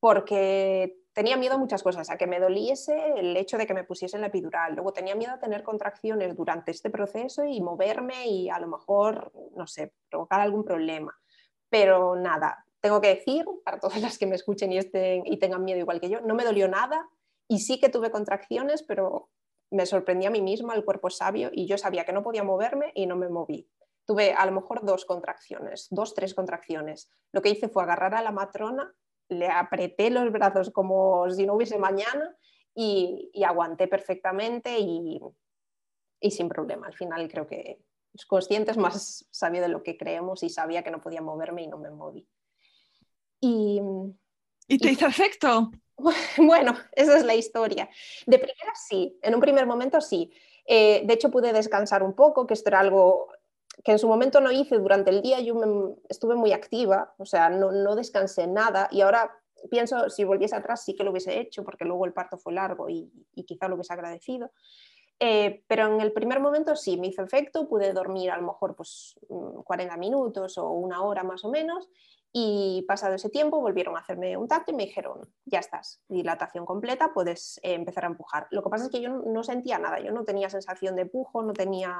porque tenía miedo a muchas cosas, a que me doliese el hecho de que me pusiesen la epidural, luego tenía miedo a tener contracciones durante este proceso y moverme y a lo mejor, no sé, provocar algún problema. Pero nada, tengo que decir, para todas las que me escuchen y, estén, y tengan miedo igual que yo, no me dolió nada y sí que tuve contracciones, pero me sorprendí a mí misma, el cuerpo sabio y yo sabía que no podía moverme y no me moví. Tuve a lo mejor dos contracciones, dos, tres contracciones. Lo que hice fue agarrar a la matrona le apreté los brazos como si no hubiese mañana y, aguanté perfectamente y, sin problema. Al final creo que los conscientes más sabio de lo que creemos y sabía que no podía moverme y no me moví. Y, ¿Y te hizo efecto? Bueno, esa es la historia. De primera sí, en un primer momento sí. Eh, de hecho, pude descansar un poco, que esto era algo que en su momento no hice durante el día. Yo estuve muy activa, o sea, no, no descansé nada y ahora pienso, si volviese atrás sí que lo hubiese hecho, porque luego el parto fue largo y, quizá lo hubiese agradecido. Eh, pero en el primer momento sí, me hizo efecto, pude dormir a lo mejor pues, 40 mm, minutos o una hora más o menos y pasado ese tiempo volvieron a hacerme un tacto y me dijeron, ya estás, dilatación completa, puedes eh, empezar a empujar. Lo que pasa es que yo no sentía nada, yo no tenía sensación de empujo, no tenía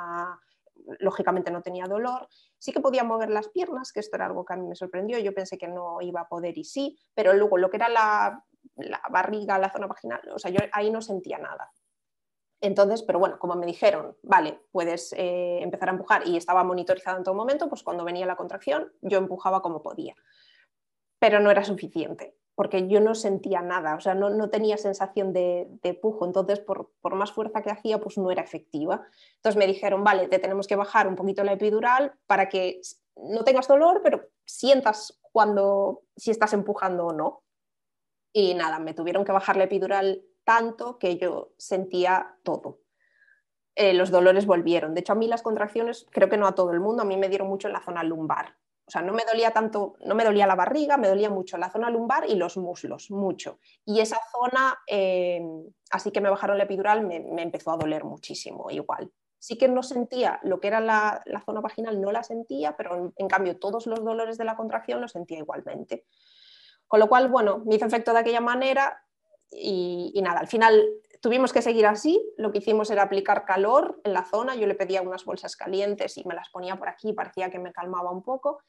lógicamente no tenía dolor, sí que podía mover las piernas, que esto era algo que a mí me sorprendió, yo pensé que no iba a poder y sí, pero luego lo que era la, barriga, la zona vaginal, o sea, yo ahí no sentía nada. Entonces, pero bueno, como me dijeron, vale, puedes eh, empezar a empujar y estaba monitorizado en todo momento, pues cuando venía la contracción yo empujaba como podía. Pero no era suficiente porque yo no sentía nada, o sea, no, tenía sensación de, de pujo, entonces por, más fuerza que hacía, pues no era efectiva. Entonces me dijeron, vale, te tenemos que bajar un poquito la epidural para que no tengas dolor, pero sientas cuando, si estás empujando o no. Y nada, me tuvieron que bajar la epidural tanto que yo sentía todo. Eh, los dolores volvieron. De hecho, a mí las contracciones, creo que no a todo el mundo, a mí me dieron mucho en la zona lumbar o sea, no me dolía tanto, no me dolía la barriga, me dolía mucho la zona lumbar y los muslos, mucho. Y esa zona, em, así que me bajaron la epidural, me, empezó a doler muchísimo, igual. Sí que no sentía lo que era la, zona vaginal, no la sentía, pero en, cambio todos los dolores de la contracción los sentía igualmente. Con lo cual, bueno, me hizo efecto de aquella manera y, y nada, al final tuvimos que seguir así. Lo que hicimos era aplicar calor en la zona. Yo le pedía unas bolsas calientes y me las ponía por aquí, parecía que me calmaba un poco.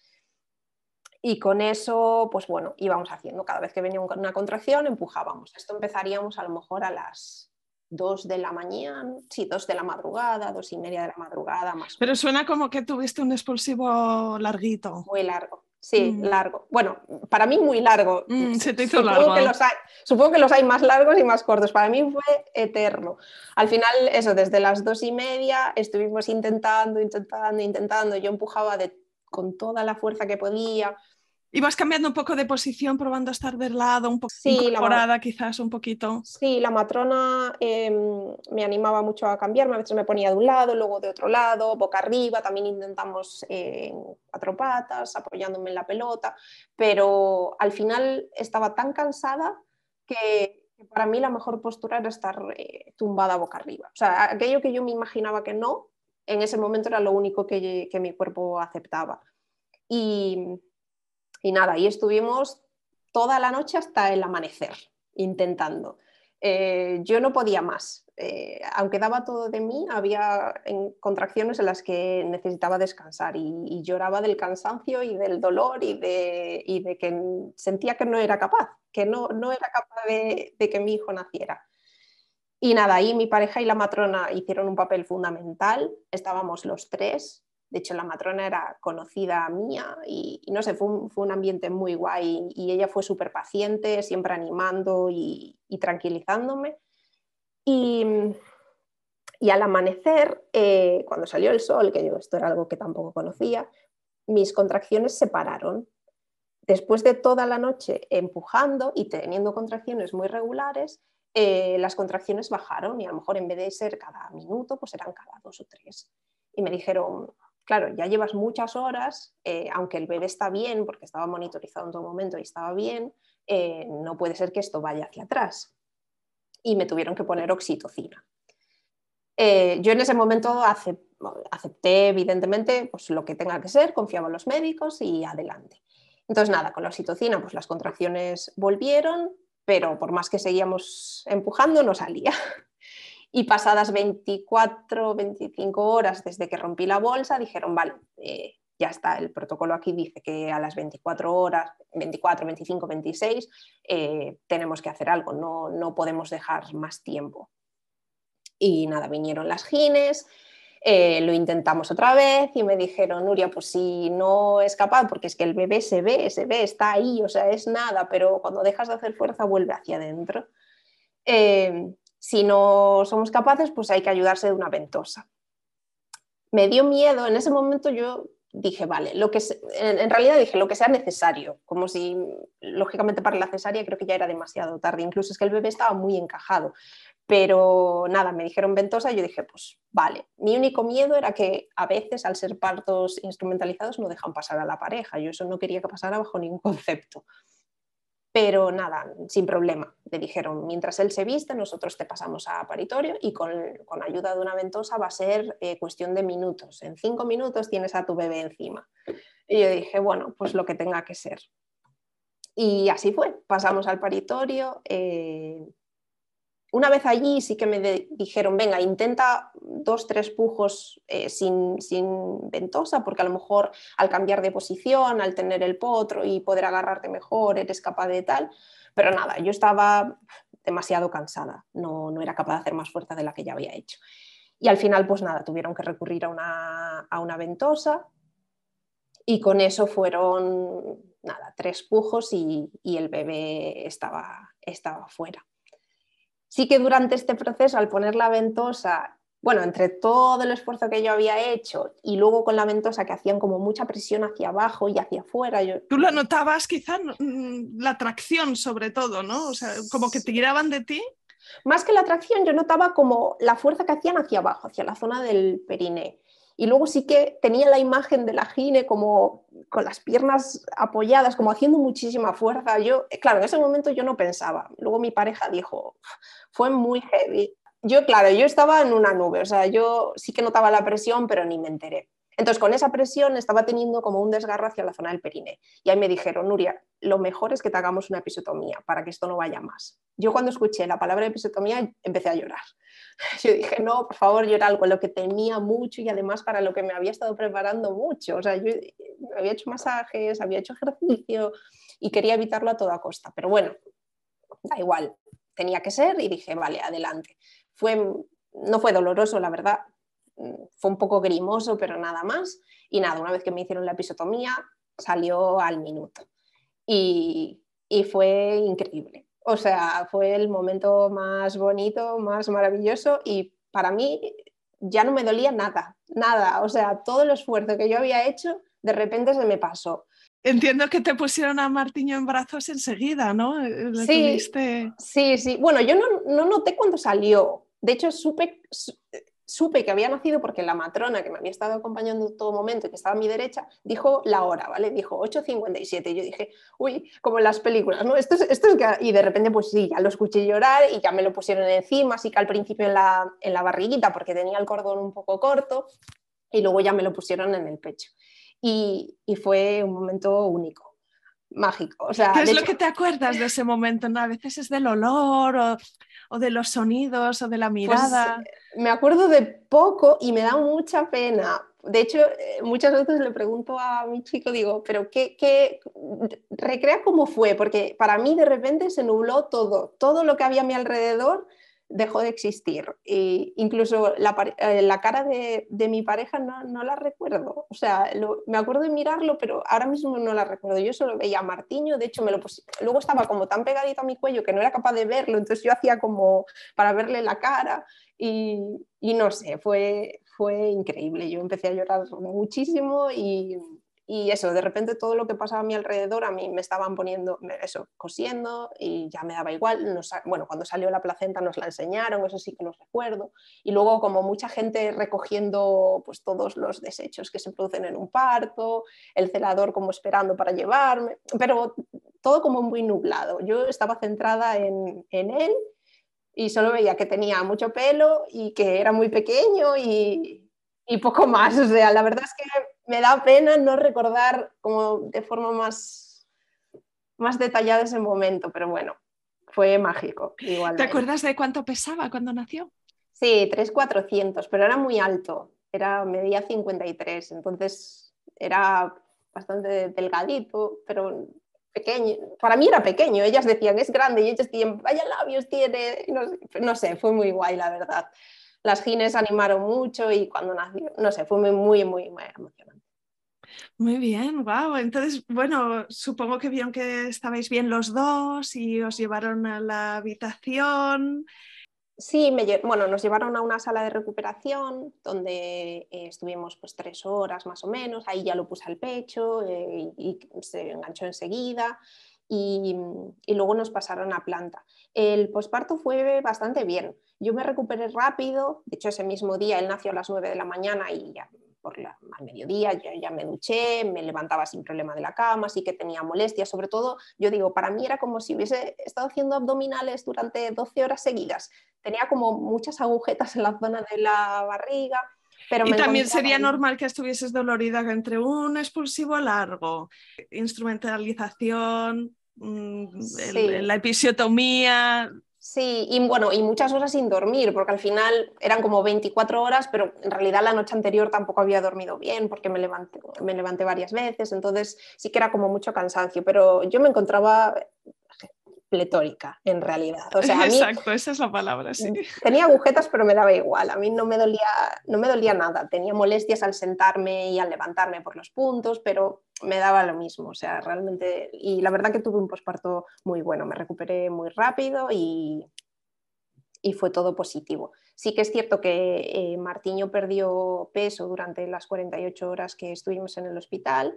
Y con eso, pues bueno, íbamos haciendo. Cada vez que venía una contracción, empujábamos. Esto empezaríamos a lo mejor a las 2 de la mañana, sí, 2 de la madrugada, dos y media de la madrugada más. Pero suena como que tuviste un expulsivo larguito. Muy largo. Sí, mm. largo. Bueno, para mí muy largo. Mm, se te hizo supongo largo. Que los hay, supongo que los hay más largos y más cortos. Para mí fue eterno. Al final, eso, desde las dos y media estuvimos intentando, intentando, intentando. Yo empujaba de, con toda la fuerza que podía. Ibas cambiando un poco de posición, probando a estar del lado, un poco sí, incorporada quizás un poquito. Sí, la matrona em, me animaba mucho a cambiarme, a veces me ponía de un lado, luego de otro lado, boca arriba, también intentamos en cuatro patas, apoyándome en la pelota, pero al final estaba tan cansada que para mí la mejor postura era estar eh, tumbada boca arriba. O sea, aquello que yo me imaginaba que no, en ese momento era lo único que, que mi cuerpo aceptaba. Y y nada, ahí estuvimos toda la noche hasta el amanecer, intentando. Eh, yo no podía más. Eh, aunque daba todo de mí, había contracciones en las que necesitaba descansar y, lloraba del cansancio y del dolor y de, que sentía que no era capaz, que no, no era capaz de, de que mi hijo naciera. Y nada, ahí mi pareja y la matrona hicieron un papel fundamental. Estábamos los tres de hecho, la matrona era conocida mía y, no sé, fue un, ambiente muy guay y ella fue súper paciente, siempre animando y, tranquilizándome. Y, al amanecer, eh, cuando salió el sol, que yo esto era algo que tampoco conocía, mis contracciones se pararon. Después de toda la noche empujando y teniendo contracciones muy regulares, eh, las contracciones bajaron y a lo mejor en vez de ser cada minuto, pues eran cada dos o tres. Y me dijeron, claro, ya llevas muchas horas, eh, aunque el bebé está bien, porque estaba monitorizado en todo momento y estaba bien, eh, no puede ser que esto vaya hacia atrás. Y me tuvieron que poner oxitocina. Eh, yo en ese momento acepté, evidentemente, pues, lo que tenga que ser, confiaba en los médicos y adelante. Entonces, nada, con la oxitocina, pues las contracciones volvieron, pero por más que seguíamos empujando, no salía. Y pasadas 24, 25 horas desde que rompí la bolsa, dijeron, vale, eh, ya está, el protocolo aquí dice que a las 24 horas, 24, 25, 26, tenemos que hacer algo, no, no podemos dejar más tiempo. Y nada, vinieron las gines, eh, lo intentamos otra vez y me dijeron, Nuria, pues si no es capaz, porque es que el bebé se ve, se ve, está ahí, o sea, es nada, pero cuando dejas de hacer fuerza vuelve hacia adentro. Eh, si no somos capaces, pues hay que ayudarse de una ventosa. Me dio miedo, en ese momento yo dije, vale, lo que en, realidad dije lo que sea necesario, como si, lógicamente para la cesárea creo que ya era demasiado tarde, incluso es que el bebé estaba muy encajado, pero nada, me dijeron ventosa y yo dije, pues vale, mi único miedo era que a veces al ser partos instrumentalizados no dejan pasar a la pareja, yo eso no quería que pasara bajo ningún concepto. Pero nada, sin problema. Le dijeron, mientras él se viste, nosotros te pasamos a paritorio y con, ayuda de una ventosa va a ser eh, cuestión de minutos. En cinco minutos tienes a tu bebé encima. Y yo dije, bueno, pues lo que tenga que ser. Y así fue. Pasamos al paritorio. Eh, una vez allí sí que me dijeron, venga, intenta dos, tres pujos eh, sin, ventosa, porque a lo mejor al cambiar de posición, al tener el potro y poder agarrarte mejor, eres capaz de tal. Pero nada, yo estaba demasiado cansada, no, no era capaz de hacer más fuerza de la que ya había hecho. Y al final, pues nada, tuvieron que recurrir a una, a una ventosa y con eso fueron, nada, tres pujos y, y el bebé estaba, estaba fuera. Sí que durante este proceso, al poner la ventosa, bueno, entre todo el esfuerzo que yo había hecho y luego con la ventosa que hacían como mucha presión hacia abajo y hacia afuera. Yo... Tú lo notabas quizá mm, la tracción sobre todo, ¿no? O sea, como que tiraban de ti. Más que la tracción, yo notaba como la fuerza que hacían hacia abajo, hacia la zona del periné. Y luego sí que tenía la imagen de la gine como con las piernas apoyadas, como haciendo muchísima fuerza. Yo, claro, en ese momento yo no pensaba. Luego mi pareja dijo, fue muy heavy. Yo, claro, yo estaba en una nube, o sea, yo sí que notaba la presión, pero ni me enteré. Entonces, con esa presión estaba teniendo como un desgarro hacia la zona del perine. Y ahí me dijeron, Nuria, lo mejor es que te hagamos una episotomía para que esto no vaya más. Yo cuando escuché la palabra episotomía empecé a llorar. Yo dije, no, por favor, era algo lo que temía mucho y además para lo que me había estado preparando mucho. O sea, yo había hecho masajes, había hecho ejercicio y quería evitarlo a toda costa. Pero bueno, da igual, tenía que ser y dije, vale, adelante. Fue, no fue doloroso, la verdad, fue un poco grimoso, pero nada más. Y nada, una vez que me hicieron la episotomía, salió al minuto. Y, y fue increíble. O sea, fue el momento más bonito, más maravilloso y para mí ya no me dolía nada, nada. O sea, todo el esfuerzo que yo había hecho de repente se me pasó. Entiendo que te pusieron a Martiño en brazos enseguida, ¿no? Sí, sí, sí. Bueno, yo no, no noté cuando salió. De hecho, supe, supe que había nacido porque la matrona que me había estado acompañando en todo momento y que estaba a mi derecha, dijo la hora, ¿vale? Dijo 8.57. Y yo dije, uy, como en las películas, ¿no? Esto es, esto es que... Y de repente, pues sí, ya lo escuché llorar y ya me lo pusieron encima, así que al principio en la, en la barriguita porque tenía el cordón un poco corto y luego ya me lo pusieron en el pecho. Y, y fue un momento único mágico. O sea, ¿Qué es lo que te acuerdas de ese momento? ¿no? A veces es del olor o, o de los sonidos o de la pues, mirada. me acuerdo de poco y me da mucha pena. De hecho, eh, muchas veces le pregunto a mi chico, digo, pero qué, qué, recrea cómo fue, porque para mí de repente se nubló todo, todo lo que había a mi alrededor dejó de existir. E incluso la, eh, la cara de, de, mi pareja no, no, la recuerdo. O sea, me acuerdo de mirarlo, pero ahora mismo no la recuerdo. Yo solo veía a Martiño, de hecho, me lo luego estaba como tan pegadito a mi cuello que no era capaz de verlo, entonces yo hacía como para verle la cara y, y no sé, fue, fue increíble. Yo empecé a llorar muchísimo y y eso, de repente todo lo que pasaba a mi alrededor, a mí me estaban poniendo, eso, cosiendo y ya me daba igual. bueno, cuando salió la placenta nos la enseñaron, eso sí que lo recuerdo. Y luego como mucha gente recogiendo pues todos los desechos que se producen en un parto, el celador como esperando para llevarme, pero todo como muy nublado. Yo estaba centrada en, en él y solo veía que tenía mucho pelo y que era muy pequeño y, y poco más. O sea, la verdad es que me da pena no recordar como de forma más, más detallada ese momento, pero bueno, fue mágico. Igual ¿Te acuerdas de cuánto pesaba cuando nació? Sí, 3,400, pero era muy alto, era medía 53, entonces era bastante delgadito, pero pequeño. Para mí era pequeño, ellas decían es grande y ellos decían vaya labios tiene, no no sé, fue muy guay la verdad las gines animaron mucho y cuando nació, no sé, fue muy, muy, muy, muy emocionante. Muy bien, wow. Entonces, bueno, supongo que vieron que estabais bien los dos y os llevaron a la habitación. Sí, me, bueno, nos llevaron a una sala de recuperación donde eh, estuvimos pues tres horas más o menos, ahí ya lo puse al pecho eh, y se enganchó enseguida y, luego nos pasaron a planta. El posparto fue bastante bien, yo me recuperé rápido, de hecho ese mismo día él nació a las 9 de la mañana y ya por la, al mediodía yo ya me duché, me levantaba sin problema de la cama, sí que tenía molestias, sobre todo, yo digo, para mí era como si hubiese estado haciendo abdominales durante 12 horas seguidas, tenía como muchas agujetas en la zona de la barriga. Pero y también sería normal que estuvieses dolorida entre un expulsivo largo, instrumentalización, mm, la episiotomía, Sí, y bueno, y muchas horas sin dormir, porque al final eran como 24 horas, pero en realidad la noche anterior tampoco había dormido bien porque me levanté, me levanté varias veces, entonces sí que era como mucho cansancio, pero yo me encontraba pletórica en realidad. O sea, Exacto, esa es la palabra, sí. Tenía agujetas, pero me daba igual. A mí no me dolía, no me dolía nada. Tenía molestias al sentarme y al levantarme por los puntos, pero me daba lo mismo. O sea, realmente. Y la verdad que tuve un posparto muy bueno. Me recuperé muy rápido y, y fue todo positivo. Sí que es cierto que eh, Martiño perdió peso durante las 48 horas que estuvimos en el hospital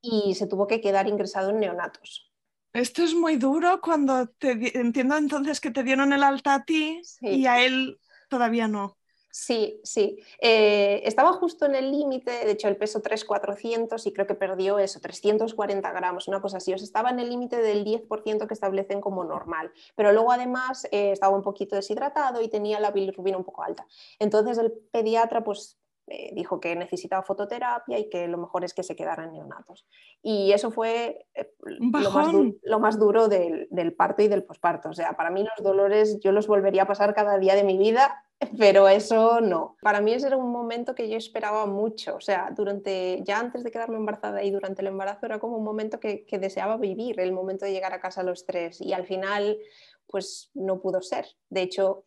y se tuvo que quedar ingresado en neonatos. Esto es muy duro cuando te entiendo entonces que te dieron el alta a ti y a él todavía no. Sí, sí. Eh, estaba justo en el límite, de hecho el peso 3,400 y creo que perdió eso, 340 gramos, una cosa así. O estaba en el límite del 10% que establecen como normal. Pero luego además eh, estaba un poquito deshidratado y tenía la bilirrubina un poco alta. Entonces el pediatra pues eh, dijo que necesitaba fototerapia y que lo mejor es que se quedara en neonatos. Y eso fue eh, lo más, duro del, parto y del posparto. O sea, para mí los dolores yo los volvería a pasar cada día de mi vida, pero eso no. Para mí ese era un momento que yo esperaba mucho. O sea, durante, ya antes de quedarme embarazada y durante el embarazo era como un momento que, que deseaba vivir, el momento de llegar a casa a los tres. Y al final, pues no pudo ser. De hecho,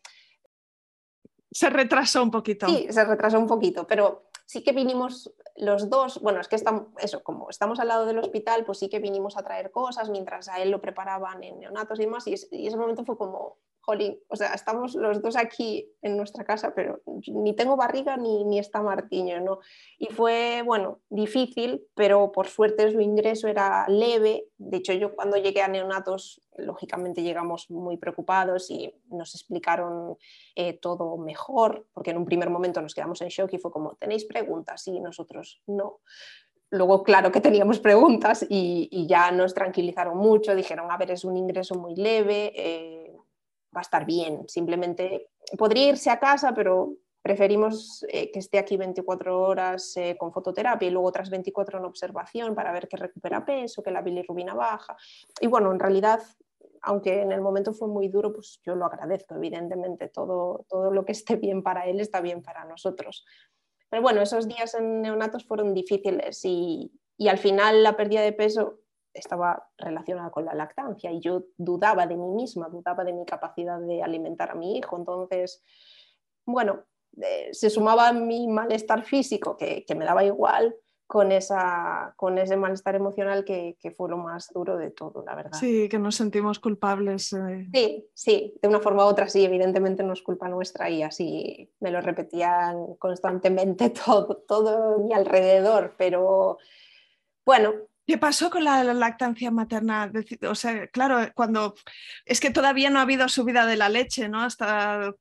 se retrasó un poquito. Sí, se retrasó un poquito, pero sí que vinimos los dos, bueno, es que estamos, eso, como estamos al lado del hospital, pues sí que vinimos a traer cosas mientras a él lo preparaban en neonatos y demás, y, y ese momento fue como, jolín, o sea, estamos los dos aquí en nuestra casa, pero ni tengo barriga ni, ni está Martiño, ¿no? Y fue, bueno, difícil, pero por suerte su ingreso era leve. De hecho, yo cuando llegué a neonatos, lógicamente llegamos muy preocupados y nos explicaron eh, todo mejor, porque en un primer momento nos quedamos en shock y fue como, ¿tenéis preguntas? Y nosotros no luego claro que teníamos preguntas y, ya nos tranquilizaron mucho, dijeron, a ver, es un ingreso muy leve, eh, va a estar bien. Simplemente podría irse a casa, pero preferimos eh, que esté aquí 24 horas eh, con fototerapia y luego otras 24 en observación para ver que recupera peso, que la bilirrubina baja. Y bueno, en realidad, aunque en el momento fue muy duro, pues yo lo agradezco, evidentemente. Todo, todo lo que esté bien para él está bien para nosotros. Pero bueno, esos días en neonatos fueron difíciles y, y al final la pérdida de peso estaba relacionada con la lactancia y yo dudaba de mí misma, dudaba de mi capacidad de alimentar a mi hijo. Entonces, bueno, eh, se sumaba mi malestar físico, que, me daba igual, con, esa, con ese malestar emocional que, fue lo más duro de todo, la verdad. Sí, que nos sentimos culpables. Eh. Sí, sí, de una forma u otra sí, evidentemente no es culpa nuestra y así me lo repetían constantemente todo, todo mi alrededor, pero bueno, ¿Qué pasó con la lactancia materna? O sea, claro, cuando es que todavía no ha habido subida de la leche, ¿no? Hasta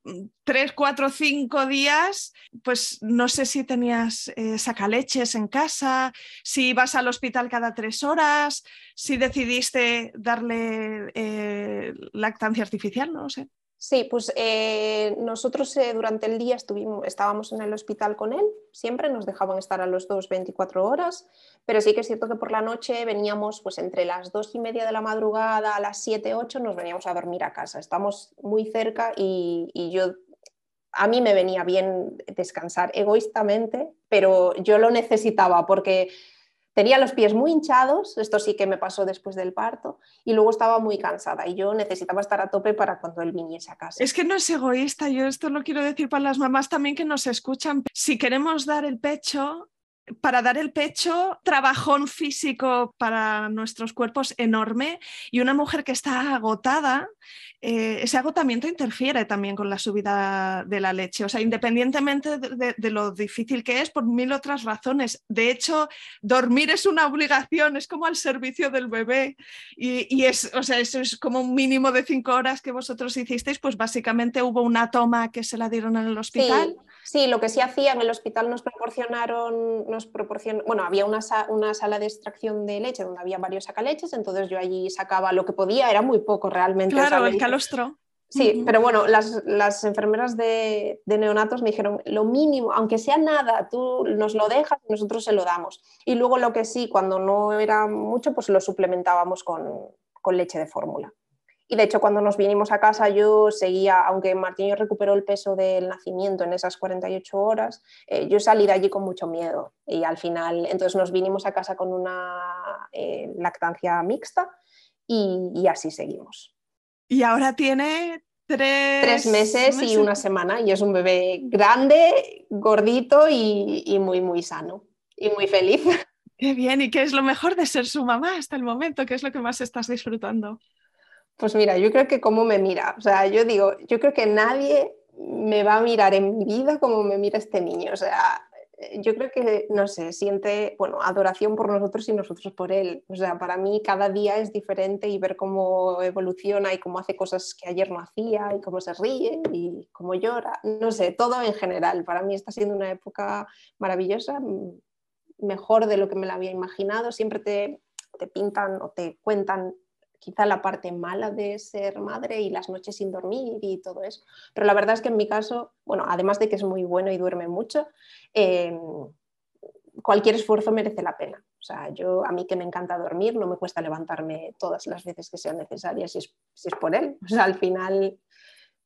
tres, cuatro, cinco días, pues no sé si tenías eh, sacaleches en casa, si vas al hospital cada tres horas, si decidiste darle eh, lactancia artificial, no sé. Sí, pues eh, nosotros eh, durante el día estuvimos, estábamos en el hospital con él, siempre nos dejaban estar a los dos 24 horas, pero sí que es cierto que por la noche veníamos pues entre las dos y media de la madrugada a las 7, 8 nos veníamos a dormir a casa. Estamos muy cerca y, y yo, a mí me venía bien descansar egoístamente, pero yo lo necesitaba porque Tenía los pies muy hinchados, esto sí que me pasó después del parto, y luego estaba muy cansada y yo necesitaba estar a tope para cuando él viniese a casa. Es que no es egoísta, yo esto lo quiero decir para las mamás también que nos escuchan. Si queremos dar el pecho, para dar el pecho, trabajón físico para nuestros cuerpos enorme y una mujer que está agotada, eh, ese agotamiento interfiere también con la subida de la leche. O sea, independientemente de, lo difícil que es, por mil otras razones. De hecho, dormir es una obligación, es como al servicio del bebé. Y, es, o sea, eso es como un mínimo de cinco horas que vosotros hicisteis, pues básicamente hubo una toma que se la dieron en el hospital. Sí, lo que sí hacía en el hospital nos proporcionaron, nos proporcionó, bueno, había una, una, sala de extracción de leche donde había varios sacaleches, entonces yo allí sacaba lo que podía, era muy poco realmente. Claro, el calostro. Sí, pero bueno, las, las enfermeras de, de, neonatos me dijeron, lo mínimo, aunque sea nada, tú nos lo dejas y nosotros se lo damos. Y luego lo que sí, cuando no era mucho, pues lo suplementábamos con, con leche de fórmula. Y de hecho, cuando nos vinimos a casa, yo seguía, aunque Martiño recuperó el peso del nacimiento en esas 48 horas, eh, yo salí de allí con mucho miedo. Y al final, entonces nos vinimos a casa con una eh, lactancia mixta y, así seguimos. Y ahora tiene Tres... meses, y una semana y es un bebé grande, gordito y, y, muy, muy sano y muy feliz. Qué bien, ¿y qué es lo mejor de ser su mamá hasta el momento? ¿Qué es lo que más estás disfrutando? Pues mira, yo creo que cómo me mira. O sea, yo digo, yo creo que nadie me va a mirar en mi vida como me mira este niño. O sea, yo creo que, no sé, siente, bueno, adoración por nosotros y nosotros por él. O sea, para mí cada día es diferente y ver cómo evoluciona y cómo hace cosas que ayer no hacía y cómo se ríe y cómo llora. No sé, todo en general. Para mí está siendo una época maravillosa, mejor de lo que me la había imaginado. Siempre te, te pintan o te cuentan quizá la parte mala de ser madre y las noches sin dormir y todo eso. Pero la verdad es que en mi caso, bueno, además de que es muy bueno y duerme mucho, em, cualquier esfuerzo merece la pena. O sea, yo a mí que me encanta dormir, no me cuesta levantarme todas las veces que sean necesarias si es, si es por él. O sea, al final,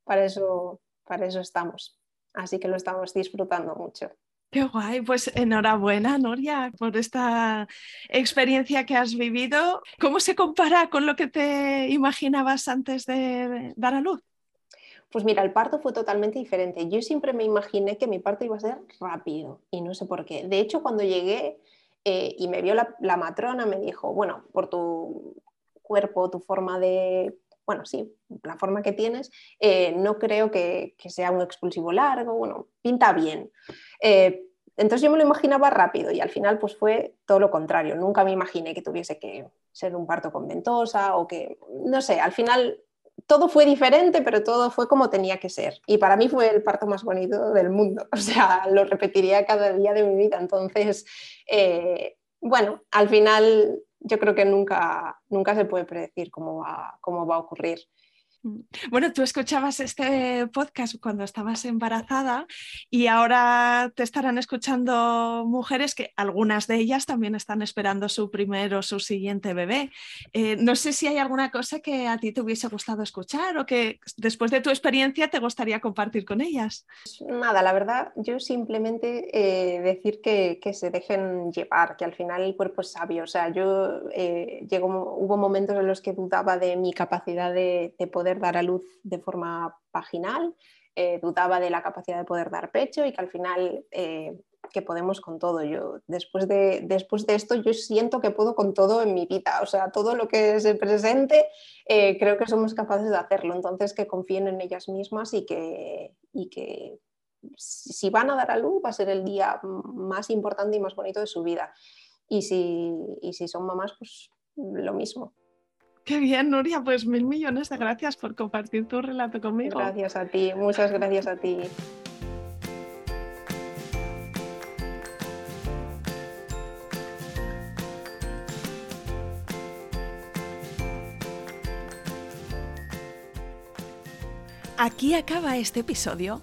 para eso, para eso estamos. Así que lo estamos disfrutando mucho. Qué guay, pues enhorabuena, Noria, por esta experiencia que has vivido. ¿Cómo se compara con lo que te imaginabas antes de dar a luz? Pues mira, el parto fue totalmente diferente. Yo siempre me imaginé que mi parto iba a ser rápido y no sé por qué. De hecho, cuando llegué eh, y me vio la, matrona, me dijo, bueno, por tu cuerpo, tu forma de bueno, sí, la forma que tienes, eh, no creo que, sea un expulsivo largo, bueno, pinta bien. Eh, entonces yo me lo imaginaba rápido y al final pues fue todo lo contrario. Nunca me imaginé que tuviese que ser un parto con ventosa o que, no sé, al final todo fue diferente, pero todo fue como tenía que ser. Y para mí fue el parto más bonito del mundo. O sea, lo repetiría cada día de mi vida. Entonces, eh, bueno, al final yo creo que nunca, nunca se puede predecir cómo va, cómo va a ocurrir. Bueno, tú escuchabas este podcast cuando estabas embarazada y ahora te estarán escuchando mujeres que algunas de ellas también están esperando su primer o su siguiente bebé. Eh, no sé si hay alguna cosa que a ti te hubiese gustado escuchar o que después de tu experiencia te gustaría compartir con ellas. Nada, la verdad, yo simplemente eh, decir que, se dejen llevar, que al final el cuerpo es sabio. O sea, yo eh, hubo momentos en los que dudaba de mi capacidad de poder dar a luz de forma vaginal, eh, dudaba de la capacidad de poder dar pecho y que al final eh, que podemos con todo. Yo después de, después de esto yo siento que puedo con todo en mi vida, o sea, todo lo que se presente eh, creo que somos capaces de hacerlo, entonces que confíen en ellas mismas y que, y que si van a dar a luz va a ser el día más importante y más bonito de su vida. Y si, y si son mamás, pues lo mismo. Qué bien, Nuria, pues mil millones de gracias por compartir tu relato conmigo. Gracias a ti, muchas gracias a ti. Aquí acaba este episodio.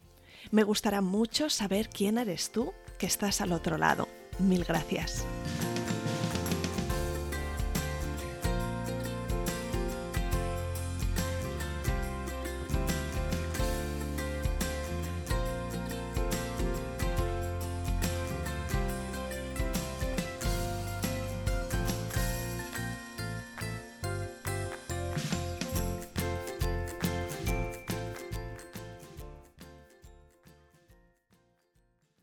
Me gustará mucho saber quién eres tú que estás al otro lado. Mil gracias.